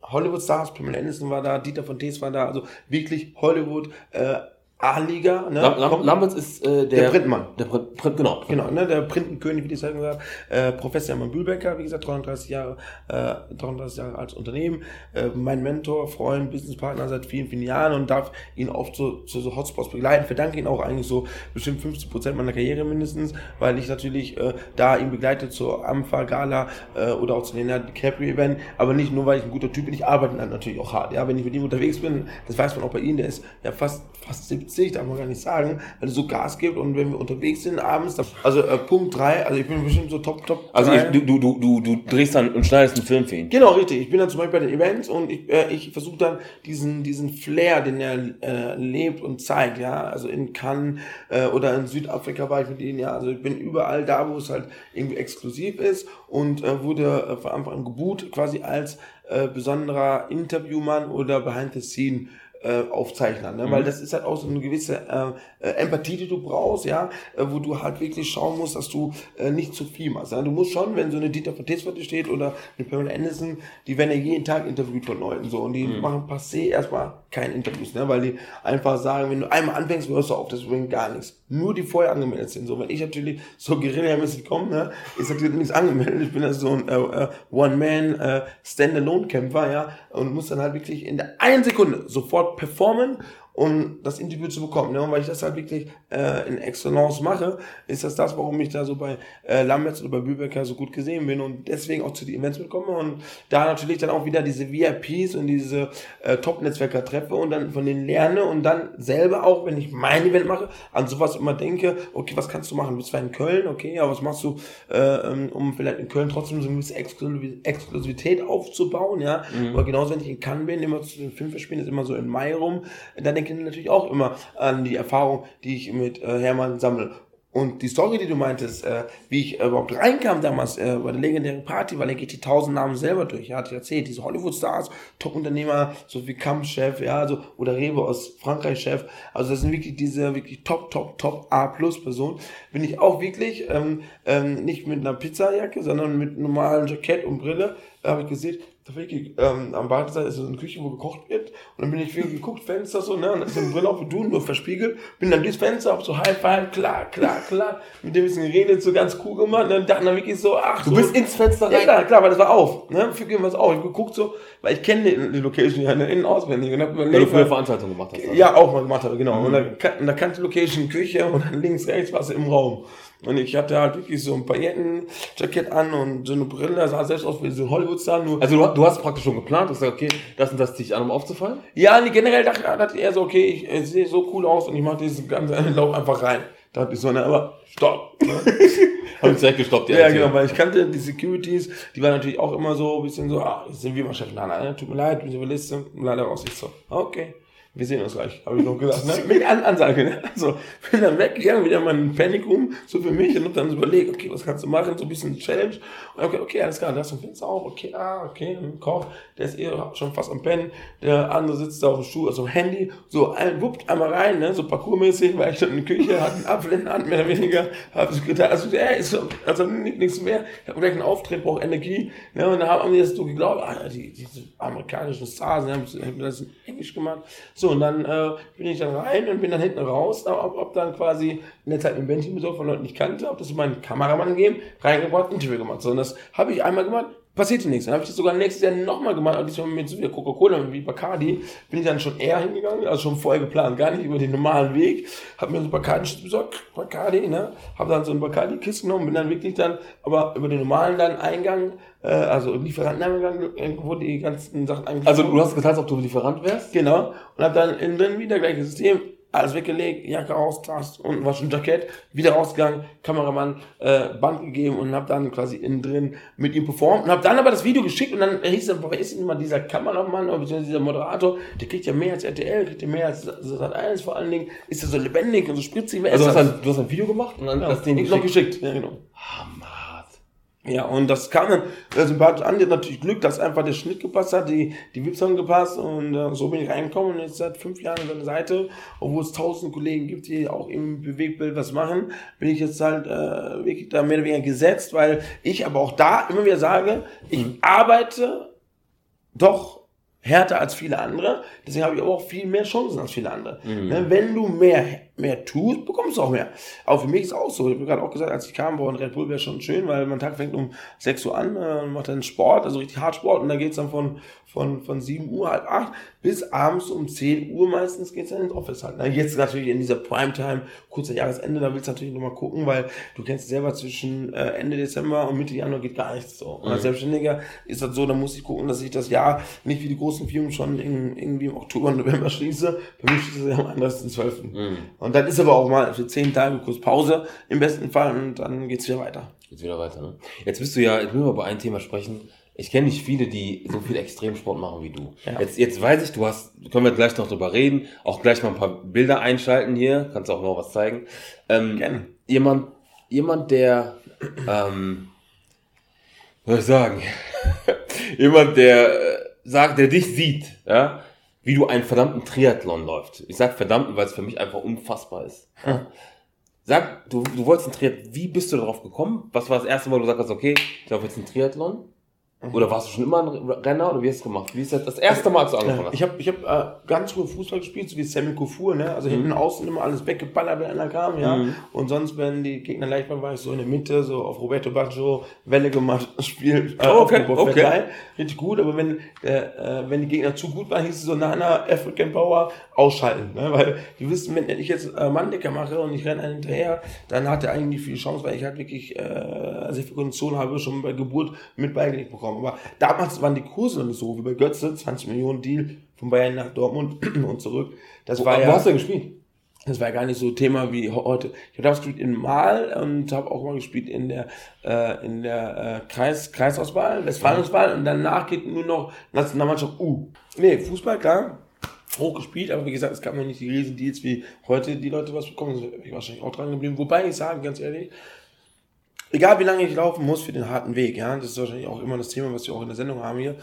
Hollywood-Stars, Pamela Anderson war da, Dieter von Tees war da, also wirklich Hollywood, äh, A-Liga. Ne? Lam Lamberts ist äh, der, der Printmann. Der Print, Print, genau. Genau, ne? der Printenkönig, wie die sagen gesagt. Äh, Professor Hermann Bühlbecker, wie gesagt, 33 Jahre, äh, 33 Jahre als Unternehmen. Äh, mein Mentor, Freund, Businesspartner seit vielen, vielen Jahren und darf ihn oft zu, zu so Hotspots begleiten. Verdanke ihn auch eigentlich so bestimmt 50 Prozent meiner Karriere mindestens, weil ich natürlich äh, da ihn begleite zur Ampha Gala äh, oder auch zu den DiCaprio Event. Aber nicht nur, weil ich ein guter Typ bin, ich arbeite dann natürlich auch hart. Ja, wenn ich mit ihm unterwegs bin, das weiß man auch bei ihm, der ist ja fast, fast 70 witzig, darf man gar nicht sagen, weil es so Gas gibt und wenn wir unterwegs sind abends, also äh, Punkt 3, also ich bin bestimmt so top, top. Also ich, du, du, du, du drehst dann und schneidest einen Film für ihn. Genau, richtig. Ich bin dann zum Beispiel bei den Events und ich, äh, ich versuche dann diesen, diesen Flair, den er äh, lebt und zeigt, ja. Also in Cannes äh, oder in Südafrika war ich mit ihnen, ja. Also ich bin überall da, wo es halt irgendwie exklusiv ist und äh, wurde äh, von Anfang an gebucht, quasi als äh, besonderer Interviewmann oder Behind the Scene äh, Aufzeichner, ne? Mhm. weil das ist halt auch so eine gewisse äh, äh, Empathie, die du brauchst, ja, äh, wo du halt wirklich schauen musst, dass du äh, nicht zu viel machst. Ja? Du musst schon, wenn so eine Dieter Verteswerte steht oder eine Pamela Anderson, die werden ja jeden Tag interviewt von Leuten so und die mhm. machen passé erstmal kein Interviews, ne? weil die einfach sagen, wenn du einmal anfängst, hörst du auf, das bringt gar nichts. Nur die vorher angemeldet sind. So, wenn ich natürlich so guerillamäßig komme, ne, ist natürlich nichts angemeldet. Ich bin also so ein äh, äh, One-Man äh, Standalone-Kämpfer, ja, und muss dann halt wirklich in der einen Sekunde sofort performen um das Interview zu bekommen. Ne? Und weil ich das halt wirklich äh, in Excellence mache, ist das das, warum ich da so bei äh, Lamberts oder bei Bübecker so gut gesehen bin und deswegen auch zu den Events mitkomme und da natürlich dann auch wieder diese VIPs und diese äh, Top-Netzwerker treffe und dann von denen lerne und dann selber auch, wenn ich mein Event mache, an sowas immer denke, okay, was kannst du machen? Du bist zwar in Köln, okay, aber was machst du, äh, ähm, um vielleicht in Köln trotzdem so eine gewisse Exklusivität aufzubauen, ja? Mhm. Aber genauso, wenn ich in Cannes bin, immer zu den Filmverspielen, ist immer so in Mai rum, dann denke denke natürlich auch immer an die Erfahrung, die ich mit äh, Hermann sammle. Und die Story, die du meintest, äh, wie ich äh, überhaupt reinkam damals äh, bei der legendären Party, weil er geht die tausend Namen selber durch. Ja, hatte ich erzählt, diese Hollywood-Stars, Top-Unternehmer, so wie Kampf-Chef, ja, also, oder Rewe aus Frankreich-Chef. Also das sind wirklich diese wirklich Top, Top, Top A-Plus-Personen. Bin ich auch wirklich ähm, ähm, nicht mit einer Pizzajacke, sondern mit normalen Jackett und Brille, habe ich gesehen, wirklich, ähm, am Badezeit ist so eine Küche, wo gekocht wird. Und dann bin ich wirklich geguckt, Fenster so, ne? Und dann ist so eine Brille auf wie du, nur verspiegelt. Bin dann durchs Fenster, hab so High Five, klar, klar, klar. Mit dem bisschen geredet, so ganz cool gemacht. Und dann dann wirklich so, ach, Du so. bist ins Fenster rein? Ja, klar, klar, weil das war auf. Ne? Für was auf. Ich hab geguckt so, weil ich kenne die, die Location ja innen auswendig. Und hab Weil du früher Veranstaltungen gemacht hast. also. ja, auch mal gemacht habe, genau. Und, da, und da kannte Location Küche und dann links, rechts war sie im Raum. Und ich hatte halt wirklich so ein Paillettenjackett an und so eine Brille, sah selbst aus wie so ein Hollywood-Star, nur Also du, du hast praktisch schon geplant, du hast gesagt, okay, das und das ziehe ich an, um aufzufallen? Ja, nee, generell dachte, dachte er so, okay, ich, äh, sehe so cool aus und ich mache dieses ganze Lauf einfach rein. Da dachte ich so, ne, aber stopp. Ne? Hab ich direkt gestoppt, ja, Aktion. genau, weil ich kannte die Securities, die waren natürlich auch immer so ein bisschen so, ah, jetzt sind wir mal Chef. Nein, nein, tut mir leid, wir sind Liste. Leider raus. Ich so, okay. Wir sehen uns gleich, habe ich noch gesagt. Ne? Mit An Ansage. Ne? Also, bin dann weggegangen, wieder mal in Panic Room, so für mich, und dann überlegt, okay, was kannst du machen, so ein bisschen Challenge. Und okay, okay, alles klar, da ist ein Fenster auch, okay, ah, okay, ein Koch, der ist eh schon fast am Pennen, der andere sitzt da auf dem Stuhl, also Handy, so, ein, wuppt einmal rein, ne, so parkourmäßig, weil ich schon in der Küche, hatte einen Apfel in der Hand, mehr oder weniger, hab so gedacht, also, ey, ist so, also nichts mehr, ich hab gleich einen Auftritt, brauche Energie, ne, und dann haben die das so geglaubt, ah, die, diese amerikanischen Stars, ne, haben das in Englisch gemacht, so, und dann äh, bin ich dann rein und bin dann hinten raus, ob, ob dann quasi in der Zeit ein Bändchen besorgt von Leuten, die ich kannte, ob das meinen Kameramann gegeben, reingebracht, Interview gemacht. So, und das habe ich einmal gemacht, passierte nichts. Dann habe ich das sogar nächstes Jahr nochmal gemacht, aber diesmal mit so wie Coca-Cola, wie Bacardi, bin ich dann schon eher hingegangen, also schon vorher geplant, gar nicht über den normalen Weg, habe mir so Bacardi besorgt, Bacardi, ne, habe dann so ein Bacardi-Kiss genommen, bin dann wirklich dann, aber über den normalen dann Eingang, äh, also Lieferanteneingang, äh, wo die ganzen Sachen eigentlich Also du hast getan, als ob du Lieferant wärst? Genau. Und hab dann innen drin wieder gleiches System, alles weggelegt, Jacke raus, Task und war schon Jackett, wieder rausgegangen, Kameramann, äh, Band gegeben und hab dann quasi innen drin mit ihm performt und hab dann aber das Video geschickt und dann hieß es, wer ist denn immer dieser Kameramann oder beziehungsweise dieser Moderator, der kriegt ja mehr als RTL, kriegt ja mehr als Sat 1 vor allen Dingen, ist ja so lebendig und so spritzig. Wer Also du ist hast, das? ein, du hast ein Video gemacht und dann ja, hast du den geschickt. geschickt. Ja, genau. Hammer. Ja, und das kam dann äh, sympathisch an. Die hat natürlich Glück, dass einfach der Schnitt gepasst hat, die, die Vips haben gepasst und äh, so bin ich reingekommen und jetzt seit fünf Jahren an seiner Seite, obwohl es tausend Kollegen gibt, die auch im Bewegtbild was machen, bin ich jetzt halt äh, wirklich da mehr oder weniger gesetzt, weil ich aber auch da immer wieder sage, ich arbeite doch härter als viele andere, deswegen habe ich aber auch viel mehr Chancen als viele andere. Ne, wenn du mehr mehr tust, bekommst du auch mehr. Aber für mich ist es auch so. Ich habe gerade auch gesagt, als ich kam, boah, ein Red Bull wäre schon schön, weil mein Tag fängt um 6 Uhr an äh, und macht dann Sport, also richtig Hardsport und dann geht's dann von, von, von 7 Uhr, halb 8 bis abends um 10 Uhr meistens geht's dann ins Office halt. Na, jetzt natürlich in dieser Primetime, kurzer Jahresende, da willst du natürlich nochmal gucken, weil du kennst selber zwischen äh, Ende Dezember und Mitte Januar geht gar nichts so. Und als Selbstständiger ist das so, da muss ich gucken, dass ich das Jahr nicht wie die großen Firmen schon in, irgendwie im Oktober, November schließe. Für mich schließe ich am 31.12. Mhm. Und dann ist aber auch mal für 10 Tage kurz Pause im besten Fall und dann geht's wieder weiter. Geht's wieder weiter, ne? Jetzt bist du ja, jetzt müssen wir über ein Thema sprechen. Ich kenne nicht viele, die so viel Extremsport machen wie du. Ja. Jetzt, jetzt weiß ich, du hast, können wir gleich noch drüber reden, auch gleich mal ein paar Bilder einschalten hier, kannst auch noch was zeigen. Ähm, Gerne. Jemand, jemand, der, ähm, was soll ich sagen, jemand, der äh, sagt, der dich sieht, ja, wie du einen verdammten Triathlon läuft. Ich sag verdammten, weil es für mich einfach unfassbar ist. Sag, du, du wolltest einen Triathlon, wie bist du darauf gekommen? Was war das erste Mal, wo du gesagt hast, okay, ich laufe jetzt einen Triathlon? Oder warst du schon immer ein Renner oder wie hast du es gemacht? Wie ist das das erste Mal, als du angefangen Ja, hast? ich habe ich hab, äh, ganz früh Fußball gespielt, so wie Sammy Kofur, ne? Also hinten außen immer alles weggeballert, wenn einer kam, ja. Und sonst, wenn die Gegner leicht waren, war ich so in der Mitte, so auf Roberto Baggio, Welle gemacht, Spiel. Äh, okay, auf okay. Verteil. Richtig gut, aber wenn, äh, äh, wenn die Gegner zu gut waren, hieß es so, na, na, African Power, ausschalten, ne? Weil die wissen, wenn ich jetzt äh, Manndecker mache und ich renne einen hinterher, dann hat er eigentlich viel Chance, weil ich halt wirklich äh, sehr viel Kondition habe, schon bei Geburt mit beigelegt bekommen. Aber damals waren die Kurse nicht so wie bei Götze, 20 Millionen Deal von Bayern nach Dortmund und zurück. Das Wo, war wo ja, hast du gespielt? das war gar nicht so Thema wie heute. Ich habe damals gespielt in Mal und habe auch mal gespielt in der äh, in der äh, Kreis Kreisauswahl, Westfalenauswahl und danach geht nur noch Nationalmannschaft U. Nee, Fußball klar. Hochgespielt, aber wie gesagt, es gab noch nicht die riesen Deals wie heute die Leute was bekommen. Ich wahrscheinlich auch dran geblieben. Wobei ich sage, ganz ehrlich, egal wie lange ich laufen muss für den harten Weg, ja, das ist wahrscheinlich auch immer das Thema, was wir auch in der Sendung haben hier.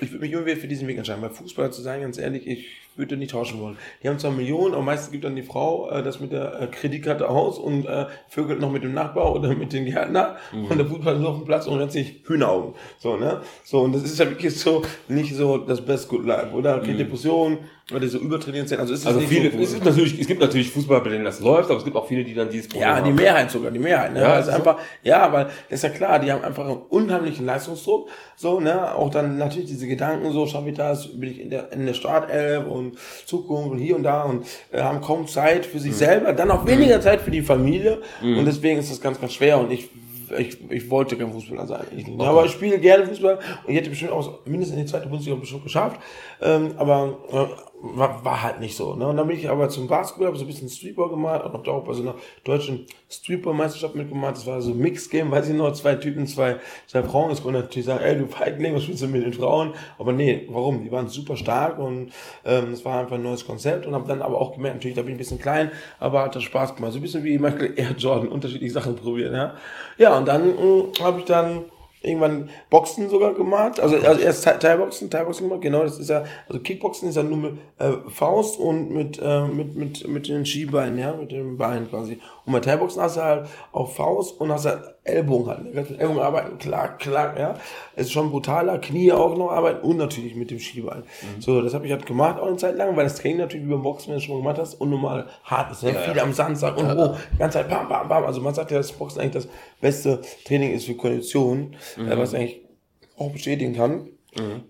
Ich würde mich immer wieder für diesen Weg entscheiden. Bei Fußballer zu sein, ganz ehrlich, ich würde nicht tauschen wollen. Die haben zwar Millionen, aber meistens gibt dann die Frau äh, das mit der äh, Kreditkarte aus und äh, vögelt noch mit dem Nachbar oder mit den Gärtner und der Fußballer ist auf dem Platz und rennt sich Hühneraugen. So, ne? So, und das ist ja wirklich so, nicht so das Best Good Life, oder? Kriegt Depression, weil die so übertrainiert sind. Also ist es Also nicht viele, so, es gibt natürlich, es gibt natürlich Fußballer, bei denen das läuft, aber es gibt auch viele, die dann dieses Problem Ja, die haben. Mehrheit sogar, die Mehrheit. Ne? Ja, ist also so. einfach, ja, weil das ist ja klar, die haben einfach einen unheimlichen Leistungsdruck. So, ne, auch dann natürlich diese Gedanken, so schaffe ich das, bin ich in der, in der Startelf und Zukunft und hier und da und äh, haben kaum Zeit für Mhm. sich selber, dann auch weniger Zeit für die Familie und deswegen ist das ganz, ganz schwer und ich ich, ich wollte kein Fußballer sein. Ich, Aber ich spiele gerne Fußball und ich hätte bestimmt auch mindestens in die zweite Bundesliga bestimmt geschafft. Ähm, aber äh, war, war halt nicht so. Ne? Und dann bin ich aber zum Basketball, habe so ein bisschen Streetball gemacht und habe da auch bei so einer deutschen Streetball-Meisterschaft mitgemacht. Das war so ein Mix-Game, weiß ich noch, zwei Typen, zwei, zwei Frauen. Jetzt konnte natürlich sagen, ey, du Feigling, was spielst du mit den Frauen? Aber nee, warum? Die waren super stark und ähm, es war einfach ein neues Konzept und habe dann aber auch gemerkt, natürlich, da bin ich ein bisschen klein, aber hat das Spaß gemacht. So ein bisschen wie Michael Air Jordan, unterschiedliche Sachen probieren. Ja, ja und dann äh, habe ich dann irgendwann Boxen sogar gemacht, also, also erst Thai-Boxen, Thai-Boxen gemacht, genau, das ist ja, also Kickboxen ist ja nur mit äh, Faust und mit, äh, mit, mit, mit den Skibeinen, ja, mit dem Bein quasi. Und bei Thai-Boxen hast du halt auch Faust und hast halt Ellbogen halt, ne? kannst mit Ellbogen arbeiten, klack, klack, ja. Es ist schon brutaler, Knie auch noch arbeiten und natürlich mit dem Skibein. So, das habe ich halt gemacht auch eine Zeit lang, weil das Training natürlich wie beim Boxen, wenn du schon mal gemacht hast, unnormal hart ist, ne? Viel am Samstag und wo, die ganze Zeit bam, bam, bam. Also man sagt ja, dass Boxen eigentlich das beste Training ist für Kondition, äh, was ich eigentlich auch bestätigen kann.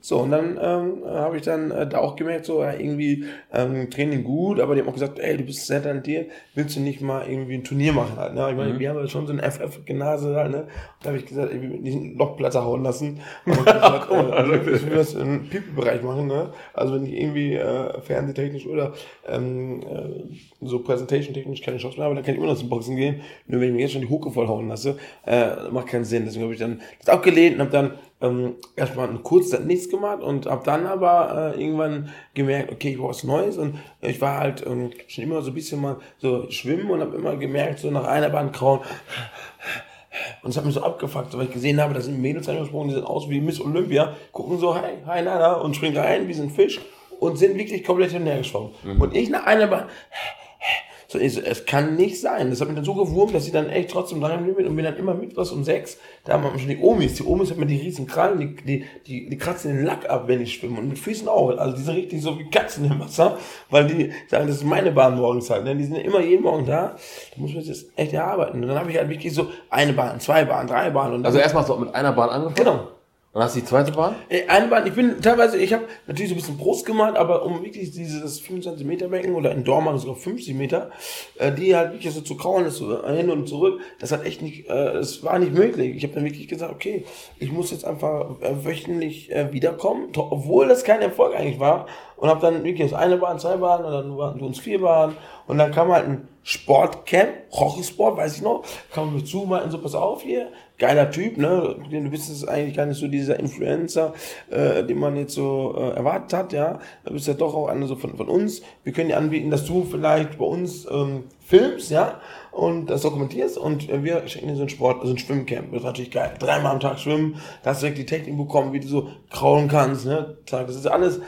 So, und dann ähm, habe ich dann äh, da auch gemerkt, so ja, irgendwie ähm, Training gut, aber die haben auch gesagt, ey, du bist sehr talentiert, willst du nicht mal irgendwie ein Turnier machen halt, ne? Ich meine, wir haben ja schon so ein FF-Genase halt, ne? Und da habe ich gesagt, ey, wir diesen Lochplatzer hauen lassen. Und ich gesagt, äh, ich will das im Pipi-Bereich machen, ne? Also wenn ich irgendwie äh, fernsehtechnisch oder ähm, äh, so Präsentation-technisch keine Chance mehr habe, dann kann ich immer noch zum Boxen gehen. Nur wenn ich mir jetzt schon die Hucke vollhauen lasse, äh, macht keinen Sinn. Deswegen habe ich dann das abgelehnt und habe dann ähm, erstmal eine kurze Zeit nichts gemacht und habe dann aber äh, irgendwann gemerkt, okay, ich brauche was Neues und ich war halt ähm, schon immer so ein bisschen mal so schwimmen und habe immer gemerkt, so nach einer Bahn krauen, und es hat mich so abgefuckt, weil ich gesehen habe, da sind Mädels angesprungen, die sehen aus wie Miss Olympia, gucken so, hi, hi, nada, und springen rein wie so ein Fisch und sind wirklich komplett hinterhergeschwommen. Und ich nach einer Bahn So, ich so, es kann nicht sein. Das hat mich dann so gewurmt, dass ich dann echt trotzdem dran bin und bin dann immer mittwochs um sechs. Da haben wir schon die Omis. Die Omis haben mir die riesen Krallen, die, die, die, die kratzen den Lack ab, wenn ich schwimme. Und mit Füßen auch. Also die sind richtig so wie Katzen im Wasser, weil die sagen, das ist meine Bahn morgens halt. Ne? Die sind immer jeden Morgen da. Da muss man jetzt echt erarbeiten. Und dann habe ich halt wirklich so eine Bahn, zwei Bahnen, drei Bahnen. Und dann Also erstmal du mit einer Bahn angefangen. Genau. Und hast du die zweite Bahn? Eine Bahn, ich bin teilweise, ich habe natürlich so ein bisschen Brust gemacht, aber um wirklich dieses 25 Meter Becken oder in Dortmund sogar 50 Meter, äh, die halt wirklich so zu kraulen ist, so hin und zurück, das hat echt nicht, äh, das war nicht möglich. Ich habe dann wirklich gesagt, okay, ich muss jetzt einfach äh, wöchentlich wiederkommen, obwohl das kein Erfolg eigentlich war. Und habe dann wirklich eine Bahn, zwei Bahnen und dann waren uns vier Bahnen. Und dann kam halt ein Sportcamp, Hockeysport, weiß ich noch, kam mir zu, meinten so, pass auf hier, geiler Typ, ne, du bist jetzt eigentlich gar nicht so dieser Influencer, äh, den man jetzt so äh, erwartet hat, ja, du bist ja doch auch einer so von, von uns, wir können dir anbieten, dass du vielleicht bei uns ähm, filmst, ja, und das dokumentierst und äh, wir schenken dir so ein Sport, so ein Schwimmcamp, das ist natürlich geil, dreimal am Tag schwimmen, da hast du direkt die Technik bekommen, wie du so kraulen kannst, ne, das ist alles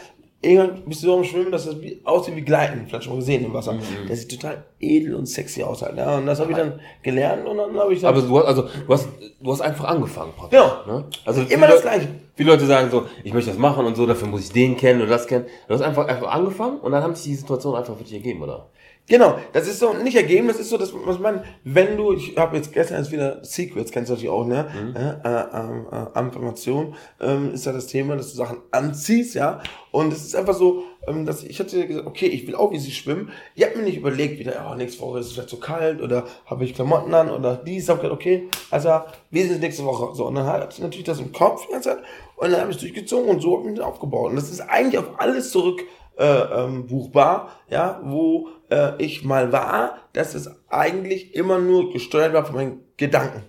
Irgendwann bist du so am Schwimmen, dass das aussieht wie Gleiten, vielleicht schon mal gesehen im Wasser. Das sieht total edel und sexy aus halt. Ja. Und das habe ich dann gelernt und dann habe ich dann Aber du hast, also, du hast, du hast einfach angefangen. praktisch, Genau. Ne? Also Immer das Leute- Gleiche. Viele Leute sagen so, ich möchte das machen und so, dafür muss ich den kennen oder das kennen. Du hast einfach, einfach angefangen und dann haben sich die Situation einfach für dich ergeben, oder? Genau, das ist so nicht ergeben, das ist so, dass was man, wenn du, ich habe jetzt gestern erst wieder Secrets, kennst du natürlich auch, ne? Äh, äh, äh, Information ähm, ist ja das Thema, dass du Sachen anziehst, ja. Und es ist einfach so, ähm, dass ich hatte gesagt, okay, ich will auch wie sie schwimmen. Ich habe mir nicht überlegt, wieder, oh, nächste Woche ist es vielleicht zu kalt oder habe ich Klamotten an oder dies. Hab gesagt, okay, also wir sind nächste Woche. So, und dann hatte ich natürlich das im Kopf die ganze Zeit und dann habe ich es durchgezogen und so habe ich mich aufgebaut. Und das ist eigentlich auf alles zurück äh, ähm, buchbar, ja, wo äh, ich mal war, dass es eigentlich immer nur gesteuert war von meinen Gedanken.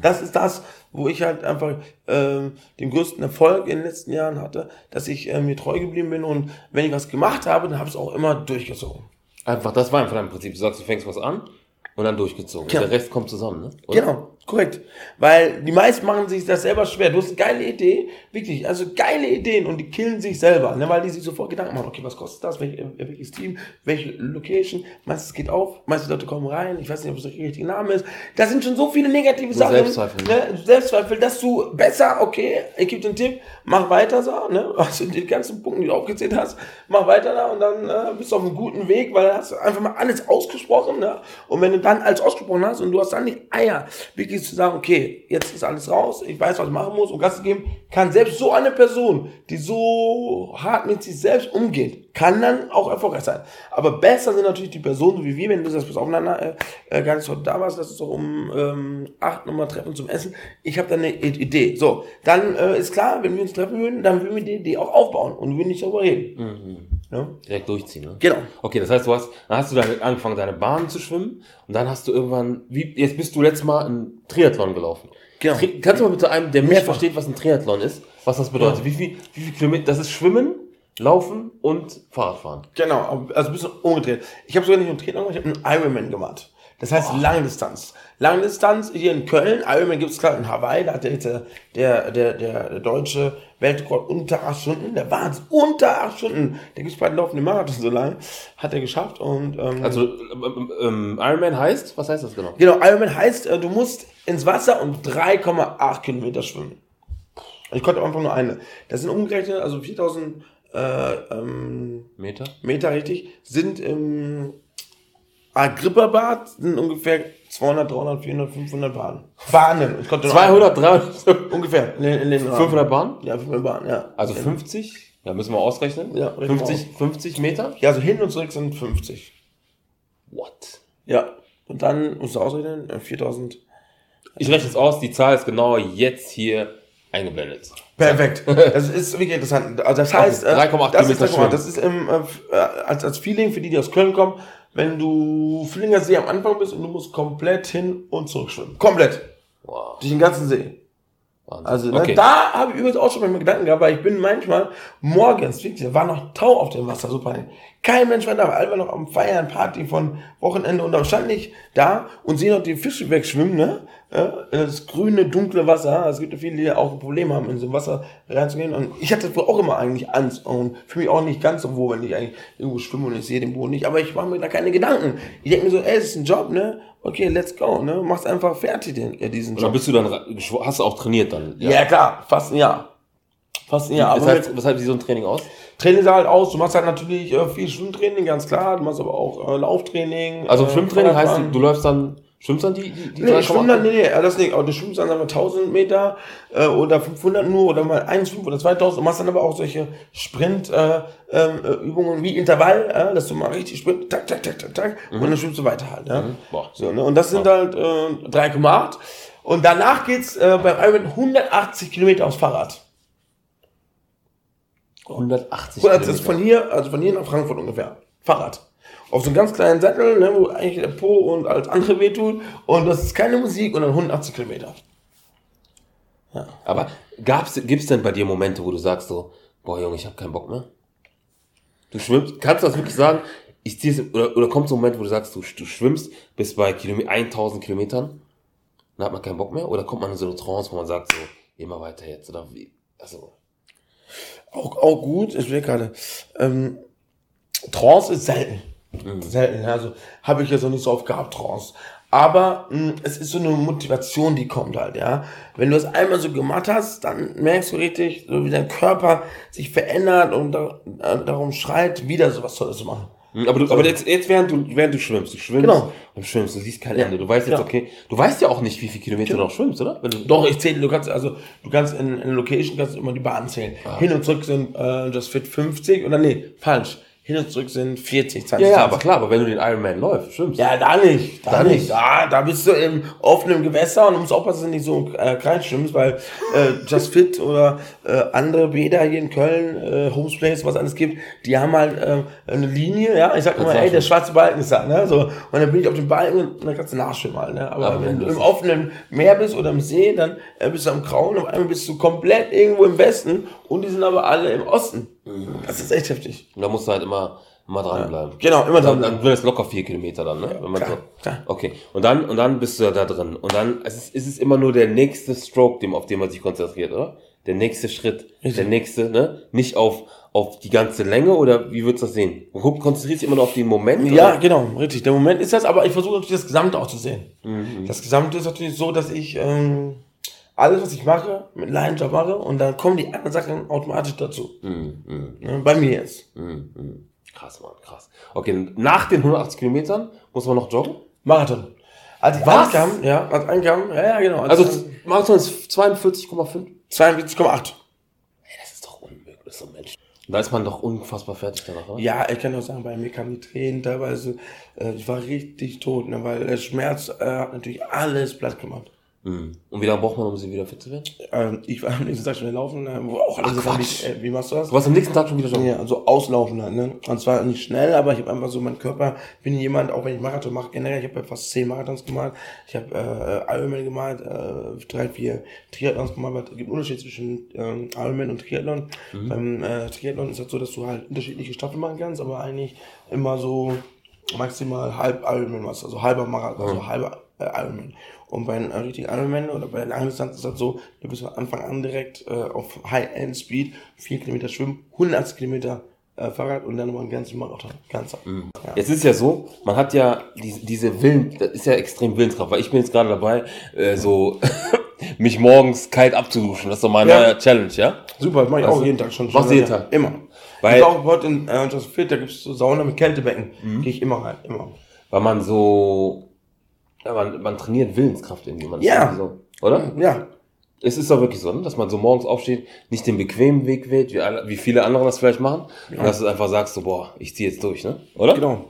Das ist das, wo ich halt einfach ähm, den größten Erfolg in den letzten Jahren hatte, dass ich äh, mir treu geblieben bin und wenn ich was gemacht habe, dann habe ich es auch immer durchgezogen. Einfach, das war einfach dein Prinzip. Du sagst, du fängst was an und dann durchgezogen. Und der Rest kommt zusammen, ne? Oder? Genau, korrekt. Weil die meisten machen sich das selber schwer. Du hast eine geile Idee, wirklich, also geile Ideen und die killen sich selber, ne, weil die sich sofort Gedanken machen, okay, was kostet das, Welch, äh, welches Team, welche Location, es geht auf, meinst du, Leute kommen rein, ich weiß nicht, ob es der richtige Name ist. Da sind schon so viele negative Sachen. Selbstzweifel. Ne, Selbstzweifel, dass du besser, okay, ich gebe dir einen Tipp, mach weiter so, ne, also die ganzen Punkte, die du aufgezählt hast, mach weiter da und dann äh, bist du auf einem guten Weg, weil dann hast du einfach mal alles ausgesprochen, ne, und wenn du dann alles ausgesprochen hast und du hast dann die Eier, wirklich zu sagen, okay, jetzt ist alles raus, ich weiß, was ich machen muss und Gas zu geben, kann selbst so eine Person, die so hart mit sich selbst umgeht, kann dann auch erfolgreich sein. Aber besser sind natürlich die Personen, so wie wir, wenn du sagst, bis aufeinander, äh, äh, gar nicht heute da warst, das ist doch um ähm, acht nochmal treffen zum Essen. Ich habe da eine Idee. So, dann äh, ist klar, wenn wir uns treffen würden, dann würden wir die Idee auch aufbauen und würden nicht darüber reden. Ja? Direkt durchziehen, ne? Genau. Okay, das heißt, du hast, dann hast du damit angefangen, deine Bahn zu schwimmen und dann hast du irgendwann, wie, jetzt bist du letztes Mal einen Triathlon gelaufen. Genau. Tri kannst du mal bitte einem, der Mehrfach. versteht, was ein Triathlon ist, was das bedeutet? Wie viel, wie viel Kilometer, das ist Schwimmen, Laufen und Fahrradfahren. Genau, also ein bisschen umgedreht. Ich habe sogar nicht einen Triathlon gemacht, ich habe einen Ironman gemacht. Das heißt Langdistanz. Langdistanz hier in Köln, Ironman gibt es klar in Hawaii, da hat der, jetzt, äh, der, der, der, der deutsche Weltrekord unter acht Stunden, der Wahnsinn, unter acht Stunden, der gibt es bei den laufenden Marathon so lange, hat er geschafft und ähm, Also, ähm, ähm, Ironman heißt, was heißt das genau? Genau, Ironman heißt, äh, du musst ins Wasser und 3,8 Kilometer schwimmen. Ich konnte am Anfang nur eine. Das sind umgerechnet, also 4000 äh, ähm, Meter? Meter richtig, sind im Agrippa-Bad sind ungefähr 200, 300, 400, 500 Bahnen. Bahnen. Ich konnte nur 200, 300, eine. Ungefähr. In, in den Rahmen. 500 Bahnen? Ja, 500 Bahnen, ja. Also 50? Ja, müssen wir ausrechnen. Ja, rechnen wir 50, 50 Meter? Ja, also hin und zurück sind 50. What? Ja. Und dann musst du ausrechnen, äh, 4000. Ich rechne es aus, die Zahl ist genau jetzt hier eingeblendet. Perfekt. Das ist wirklich interessant. Also das heißt, äh, 3,8 das ist, Kilometer 3,8. das ist im, äh, äh, als, als Feeling für die, die aus Köln kommen, wenn du Fühlinger See am Anfang bist und du musst komplett hin und zurück schwimmen. Komplett. Wow. Durch den ganzen See. Wahnsinn. Also ne, okay. da habe ich übrigens auch schon mal Gedanken gehabt, weil ich bin manchmal morgens, wirklich, da war noch Tau auf dem Wasser, super. Kein Mensch war da, weil alle waren noch am Feiern, Party von Wochenende und dann stand ich da und sehe noch die Fische wegschwimmen, ne? das grüne, dunkle Wasser. Es gibt ja viele, die auch ein Problem haben, in so Wasser reinzugehen. Und ich hatte auch immer eigentlich Angst und fühle mich auch nicht ganz so wohl, wenn ich eigentlich irgendwo schwimme und ich sehe den Boden nicht. Aber ich mache mir da keine Gedanken. Ich denke mir so, ey, es ist ein Job, ne? Okay, let's go, ne? Mach's einfach fertig, den, ja, diesen dann Job. bist du dann, hast du auch trainiert dann? Ja. klar, fast ein Jahr. Fast ein Jahr. Heißt, mit, weshalb sieht so ein Training aus? Training sah halt aus, du machst halt natürlich äh, viel Schwimmtraining, ganz klar. Du machst aber auch äh, Lauftraining. Also äh, Schwimmtraining heißt, Fahrradfahren. du, du läufst dann, schwimmst dann die, die, die Nee, 3,8? ich schwimme dann, nee, nee, das nicht. Aber du schwimmst dann wir, 1000 Meter äh, oder 500 nur oder mal 1,5 oder 2000. Du machst dann aber auch solche Sprint-Übungen äh, ähm, äh, wie Intervall, äh, dass du mal richtig sprint, tak, tak, tak, tak, tak, und dann schwimmst du weiter halt. Ja? Boah. So, ne? Und das sind halt äh, 3,8. Und danach geht's äh, beim Ironman 180 Kilometer aufs Fahrrad. 180 Gut, das ist von hier, also von hier nach Frankfurt ungefähr. Fahrrad. Auf so einem ganz kleinen Sattel, ne, wo eigentlich der Po und alles andere wehtut. Und das ist keine Musik und dann 180 Kilometer. Aber gab's, gibt's denn bei dir Momente, wo du sagst so, boah Junge, ich habe keinen Bock mehr? Du schwimmst, kannst du das wirklich sagen? Ich zieh's, oder, oder kommt so ein Moment, wo du sagst, du, du schwimmst bis bei Kilome 1000 Kilometern, dann hat man keinen Bock mehr? Oder kommt man in so eine Trance, wo man sagt so, immer weiter jetzt? Oder wie? Also, Auch, auch gut, ich will gerade. Ähm, Trance ist selten. Selten, also habe ich jetzt noch nicht so oft gehabt, Trance. Aber mh, es ist so eine Motivation, die kommt halt, ja. Wenn du es einmal so gemacht hast, dann merkst du richtig, so wie dein Körper sich verändert und da, äh, darum schreit, wieder sowas Tolles zu machen. Hm, aber du, aber jetzt, jetzt während du, während du schwimmst, du schwimmst Genau. und schwimmst, du siehst kein Ja, Ende. Du weißt jetzt, genau. okay, du weißt ja auch nicht, wie viele Kilometer du noch schwimmst, oder? Du, Doch, ich zähle, du kannst, also, du kannst in, in Location kannst du immer die Bahn zählen. Hin und zurück sind, äh, Just Fit 50, oder nee, falsch. Hin und zurück sind 40, 20. ja, ja, 20. aber klar, aber wenn du den Ironman läufst, schwimmst. Ja, da nicht. Da, Da nicht. nicht. Da, da bist du im offenen Gewässer und musst aufpassen, dass du nicht so äh, klein schwimmst, weil äh, Just Fit oder äh, andere Bäder hier in Köln, äh, Homes Place, was alles gibt, die haben halt äh, eine Linie, ja. Ich sag immer, ey, der schwarze Balken ist da, ne? So, und dann bin ich auf dem Balken und dann kannst du nachschwimmen halt, ne? Aber Aber wenn du im offenen Meer bist oder im See, dann äh, bist du am Grauen, auf einmal bist du komplett irgendwo im Westen und die sind aber alle im Osten. Das ist echt heftig. Und da musst du halt immer, immer dranbleiben. Genau, immer Dann, dran. dann wird es locker vier Kilometer dann, ne? Wenn man klar, so, klar. Okay. Und dann, und dann bist du ja da drin. Und dann es ist, ist es immer nur der nächste Stroke, dem, auf den man sich konzentriert, oder? Der nächste Schritt. Der nächste, ne? Nicht auf, auf die ganze Länge, oder wie würdest du das sehen? Du guck- konzentrierst dich immer nur auf den Moment? Ja, oder? genau, richtig. Der Moment ist das, aber ich versuche natürlich das Gesamte auch zu sehen. Mhm. Das Gesamte ist natürlich so, dass ich ähm, alles, was ich mache, mit Leidenschaft mache und dann kommen die anderen Sachen automatisch dazu. Mhm, Ne, Bei mir jetzt. mhm, mhm. Krass, Mann, krass. Okay, nach den 180 Kilometern muss man noch joggen? Marathon. Als ich Was? ankam, ja, als ankam, ja, ja, genau. Als Also, Marathon ist 42,5? 42,8. Ey, das ist doch unmöglich, das ist so ein Mensch. Da ist man doch unfassbar fertig danach, oder? Ja, ich kann auch sagen, bei mir kamen die Tränen teilweise. Äh, ich war richtig tot, ne, weil der Schmerz äh, hat natürlich alles platt gemacht. Mhm. Und wie lange braucht man, um sie wieder fit zu werden? Ähm, ich war am nächsten Tag schon laufen, wo auch alle Ach, äh, wie machst du das? Du warst am nächsten Tag schon wieder joggen. Ja, also auslaufen halt, ne? Und zwar nicht schnell, aber ich habe einfach so, mein Körper, bin jemand, auch wenn ich Marathon mache, generell, ich habe ja fast zehn Marathons gemalt, ich habe äh, Ironman gemalt, äh, drei, vier Triathlons gemalt, weil es gibt einen Unterschied zwischen ähm, Ironman und Triathlon. Beim äh, Triathlon ist das so, dass du halt unterschiedliche Staffeln machen kannst, aber eigentlich immer so maximal halb Ironman machst, also halber Marathon, also halber äh, Ironman. Und bei einem äh, richtigen Ironman oder bei der Langdistanz ist das so, du bist von Anfang an direkt äh, auf High-End-Speed, 4 Kilometer schwimmen, 180 Kilometer äh, Fahrrad und dann nochmal einen ganzen Marathon. Ganzer. Ja. Jetzt ist ja so, man hat ja diese, diese Willen, das ist ja extrem Willenskraft, weil ich bin jetzt gerade dabei, äh, so mich morgens kalt abzuduschen. Das ist doch mein Ja. Challenge, ja? Super, das mache ich Weißt auch jeden Tag schon. machst du jeden. Tag? Immer. Weil- ich auch heute in äh, Just Fit, da gibt es so Sauna mit Kältebecken. Mhm. Gehe ich immer rein, immer. Weil man so, ja, man, man trainiert Willenskraft irgendwie. Man Ja. So, oder? Ja, Es ist doch wirklich so, ne? dass man so morgens aufsteht, nicht den bequemen Weg wählt, wie, alle, wie viele andere das vielleicht machen, und dass du einfach sagst, so, boah, ich ziehe jetzt durch, ne? Oder? genau.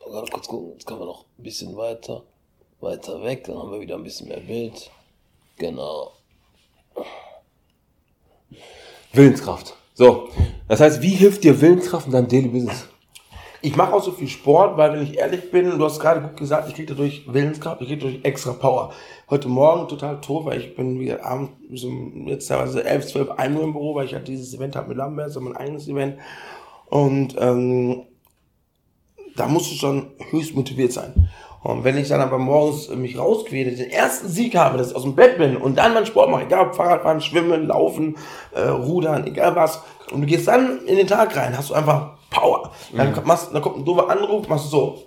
Gerade kurz gucken, jetzt können wir noch ein bisschen weiter, weiter weg, dann haben wir wieder ein bisschen mehr Bild. Genau. Willenskraft. So, das heißt, wie hilft dir Willenskraft in deinem Daily Business? Ich mache auch so viel Sport, weil wenn ich ehrlich bin, du hast gerade gut gesagt, ich kriege dadurch Willenskraft, ich kriege dadurch extra Power. Heute Morgen total tot, weil ich bin wieder abends um jetzt teilweise 11, 12, 1 Uhr im Büro, weil ich halt dieses Event habe mit Lambert, so mein eigenes Event. Und ähm, da musst du schon höchst motiviert sein. Und wenn ich dann aber morgens mich rausquäle, den ersten Sieg habe, dass ich aus dem Bett bin und dann meinen Sport mache, egal ob Fahrradfahren, Schwimmen, Laufen, äh, Rudern, egal was, und du gehst dann in den Tag rein, hast du einfach Power. Dann, mhm. machst, dann kommt ein doofer Anruf, machst du so.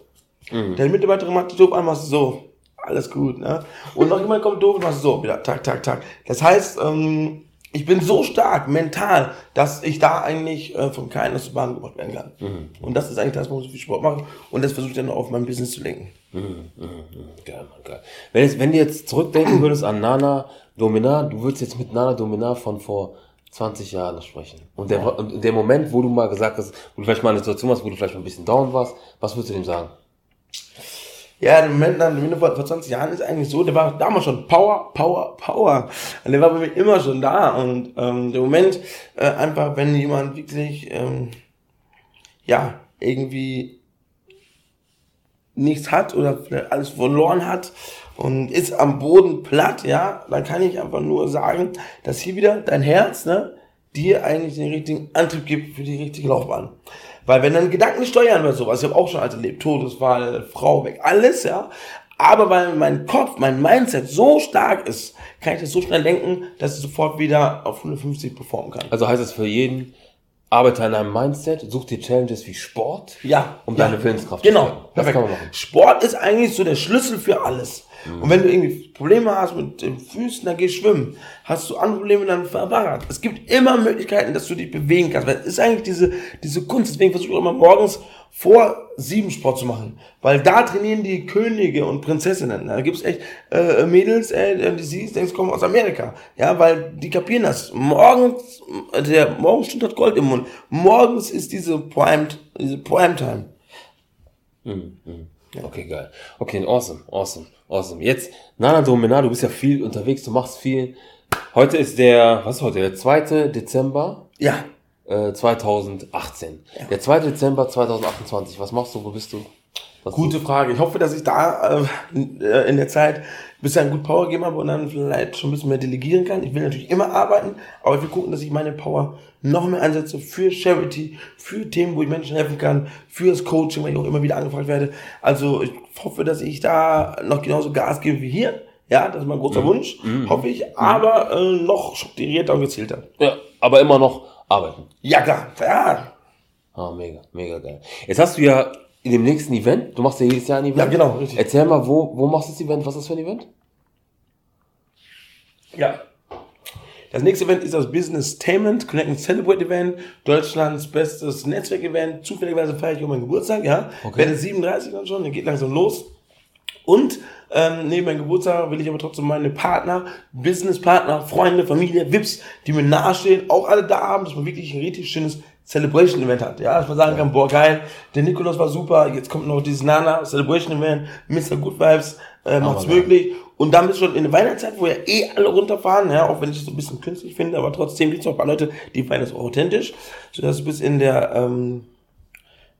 Mhm. Der Mitarbeiterin macht die doof an, machst du so. Alles gut, ne? Und noch jemand kommt doof, machst du so. Wieder, tak, tak, tak. Das heißt, ähm, ich bin so stark mental, dass ich da eigentlich äh, von keinem aus der Bahn gebracht werden kann. Mhm. Und das ist eigentlich das, warum ich so viel Sport mache. Und das versuche ich dann auf mein Business zu lenken. Mhm. Mhm. mhm. Geil, geil. Wenn, jetzt, wenn du jetzt zurückdenken würdest an Nana Dominar, du würdest jetzt mit Nana Dominar von vor 20 Jahren sprechen. Und der, ja. und der Moment, wo du mal gesagt hast, wo du vielleicht mal eine Situation hast, wo du vielleicht mal ein bisschen down warst, was würdest du dem sagen? Ja, der Moment dem vor, vor 20 Jahren ist eigentlich so, der war damals schon Power, Power, Power. Und der war bei mir immer schon da. Und ähm, der Moment, äh, einfach, wenn jemand wirklich, ähm, ja, irgendwie nichts hat oder alles verloren hat und ist am Boden platt, ja, dann kann ich einfach nur sagen, dass hier wieder dein Herz, ne, dir eigentlich den richtigen Antrieb gibt für die richtige Laufbahn. Weil wenn dann Gedanken steuern oder sowas, ich habe auch schon alles erlebt, Todesfall, Frau weg, alles, ja. Aber weil mein Kopf, mein Mindset so stark ist, kann ich das so schnell denken, dass ich sofort wieder auf 150 performen kann. Also heißt es für jeden, arbeite an deinem Mindset, such dir Challenges wie Sport, ja, um ja. deine Willenskraft genau, zu man machen. Sport ist eigentlich so der Schlüssel für alles. Mhm. Und wenn du irgendwie Probleme hast mit den Füßen, dann geh schwimmen. Hast du andere Probleme, dann fahr Fahrrad. Es gibt immer Möglichkeiten, dass du dich bewegen kannst. Weil es ist eigentlich diese, diese Kunst. Deswegen versuche ich immer morgens vor sieben Sport zu machen. Weil da trainieren die Könige und Prinzessinnen. Da gibt's echt äh, Mädels, äh, die siehst, denkst, kommen aus Amerika. Ja, weil die kapieren das. Morgens, der Morgenstund hat Gold im Mund. Morgens ist diese Prime, diese Primetime. Mhm. Mhm. Okay, geil. Okay, awesome, awesome, awesome. Jetzt, Nana Domina, du bist ja viel unterwegs, du machst viel. Heute ist der, was ist heute, der 2. Dezember? Ja. Äh, 2018. Ja. Der 2. Dezember 2028, was machst du, wo bist du? Was Gute? Frage. Ich hoffe, dass ich da äh, in der Zeit bisher gut Power gegeben habe und dann vielleicht schon ein bisschen mehr delegieren kann. Ich will natürlich immer arbeiten, aber ich will gucken, dass ich meine Power noch mehr einsetze für Charity, für Themen, wo ich Menschen helfen kann, für das Coaching, weil ich auch immer wieder angefragt werde. Also ich hoffe, dass ich da noch genauso Gas gebe wie hier. Ja, das ist mein großer mhm. Wunsch, mhm. hoffe ich, mhm. aber äh, noch strukturierter und gezielter. Ja, aber immer noch arbeiten. Ja, klar, ja. Ah, mega, mega geil. Jetzt hast du ja in dem nächsten Event, du machst ja jedes Jahr ein Event. Ja, genau, richtig. Erzähl mal, wo, wo machst du das Event? Was ist das für ein Event? Ja. Das nächste Event ist das Business Tainment Connect and Celebrate Event, Deutschlands bestes Netzwerkevent. Zufälligerweise feiere ich um meinen Geburtstag, ja. Okay. Werde 37 dann schon, dann geht langsam los. Und ähm, neben meinem Geburtstag will ich aber trotzdem meine Partner, Businesspartner, Freunde, Familie, VIPs, die mir nahestehen, auch alle da haben, dass man wirklich ein richtig schönes Celebration Event hat. Ja, dass man sagen kann, boah, geil, der Nikolaus war super, jetzt kommt noch dieses Nana Celebration Event, Mr. Good Vibes, äh, macht's oh, möglich. Und dann bist du schon in der Weihnachtszeit, wo ja eh alle runterfahren, ja, auch wenn ich es so ein bisschen künstlich finde, aber trotzdem gibt es auch ein paar Leute, die feiern das auch authentisch, sodass du bis in der, ähm,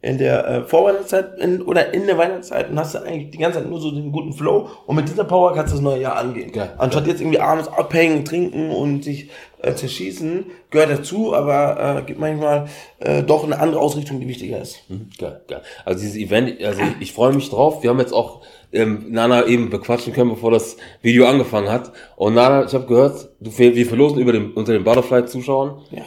in der äh, Vorweihnachtszeit in, oder in der Weihnachtszeit und hast du eigentlich die ganze Zeit nur so den guten Flow und mit dieser Power kannst du das neue Jahr angehen. Geil. Anstatt jetzt irgendwie abends abhängen, trinken und sich äh, zerschießen, gehört dazu, aber äh, gibt manchmal äh, doch eine andere Ausrichtung, die wichtiger ist. Mhm, geil, geil. Also dieses Event, also ich, ich freue mich drauf. Wir haben jetzt auch ähm, Nana eben bequatschen können, bevor das Video angefangen hat. Und Nana, ich habe gehört, du, wir verlosen über dem, unter den Butterfly-Zuschauern ja.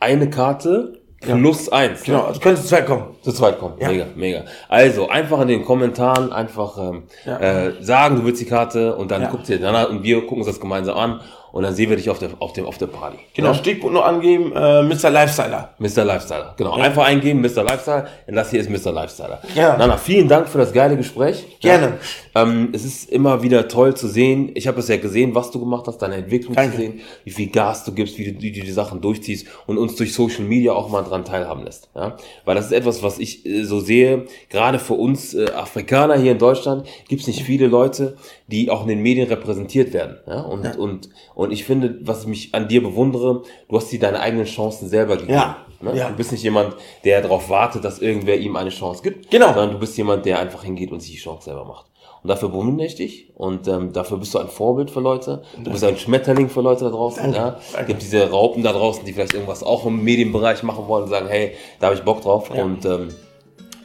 eine Karte plus ja. eins. Genau, also können zu zweit kommen. Zu zweit kommen, ja. mega, mega. Also einfach in den Kommentaren einfach ähm, ja. äh, sagen, du willst die Karte und dann guckt ihr Nana und wir gucken uns das gemeinsam an und dann sehen wir dich auf der, auf dem, auf der Party. Genau, ja? Stichpunkt noch angeben, äh, Mr. Lifestyler. Mr. Lifestyler, genau. Ja. Einfach eingeben, Mr. Lifestyle, und das hier ist Mr. Lifestyler. Ja. Nana, vielen Dank für das geile Gespräch. Gerne. Ja. Ähm, es ist immer wieder toll zu sehen. Ich habe es ja gesehen, was du gemacht hast, deine Entwicklung Danke. zu sehen, wie viel Gas du gibst, wie du, wie du die Sachen durchziehst und uns durch Social Media auch mal dran teilhaben lässt. Ja? Weil das ist etwas, was ich äh, so sehe, gerade für uns äh, Afrikaner hier in Deutschland gibt es nicht viele Leute, die auch in den Medien repräsentiert werden. Ja? Und, ja. und, und ich finde, was ich mich an dir bewundere, du hast dir deine eigenen Chancen selber gegeben. Ja. Ne? ja. Du bist nicht jemand, der darauf wartet, dass irgendwer ihm eine Chance gibt. Genau. Sondern du bist jemand, der einfach hingeht und sich die Chance selber macht. Und dafür bewundere ich dich und ähm, dafür bist du ein Vorbild für Leute. Du bist ein Danke. für Leute da draußen. Danke. Ja. Es gibt diese Raupen da draußen, die vielleicht irgendwas auch im Medienbereich machen wollen und sagen, hey, da habe ich Bock drauf. Ja. Und ähm,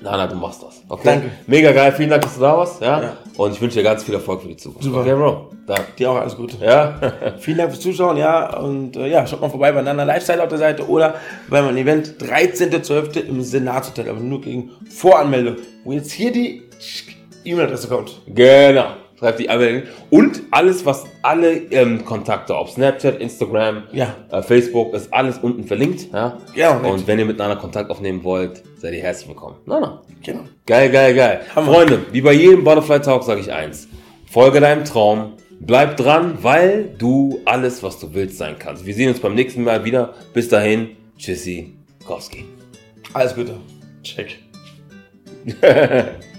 nein, du machst das. Okay. Danke. Mega geil, vielen Dank, dass du da warst. Ja. Ja. Und ich wünsche dir ganz viel Erfolg für die Zukunft. Super. Okay, Bro. Da. Dir auch alles Gute. Ja. Vielen Dank fürs Zuschauen, ja. Und äh, ja, schaut mal vorbei bei Nana Lifestyle auf der Seite oder bei meinem Event 13.12. im Senatshotel, aber nur gegen Voranmeldung, wo jetzt hier die E-Mail-Adresse kommt. Genau. Schreibt die Anmeldung. Und alles, was alle ähm, Kontakte, ob Snapchat, Instagram, Ja. äh, Facebook, ist alles unten verlinkt. Ja. Ja, Und richtig. wenn ihr miteinander Kontakt aufnehmen wollt, seid ihr herzlich willkommen. Na, na. Genau. Geil, geil, geil. Hammer. Freunde, wie bei jedem Butterfly Talk sage ich eins. Folge deinem Traum, bleib dran, weil du alles, was du willst, sein kannst. Wir sehen uns beim nächsten Mal wieder. Bis dahin, tschüssi, Kowski. Alles Gute. Check.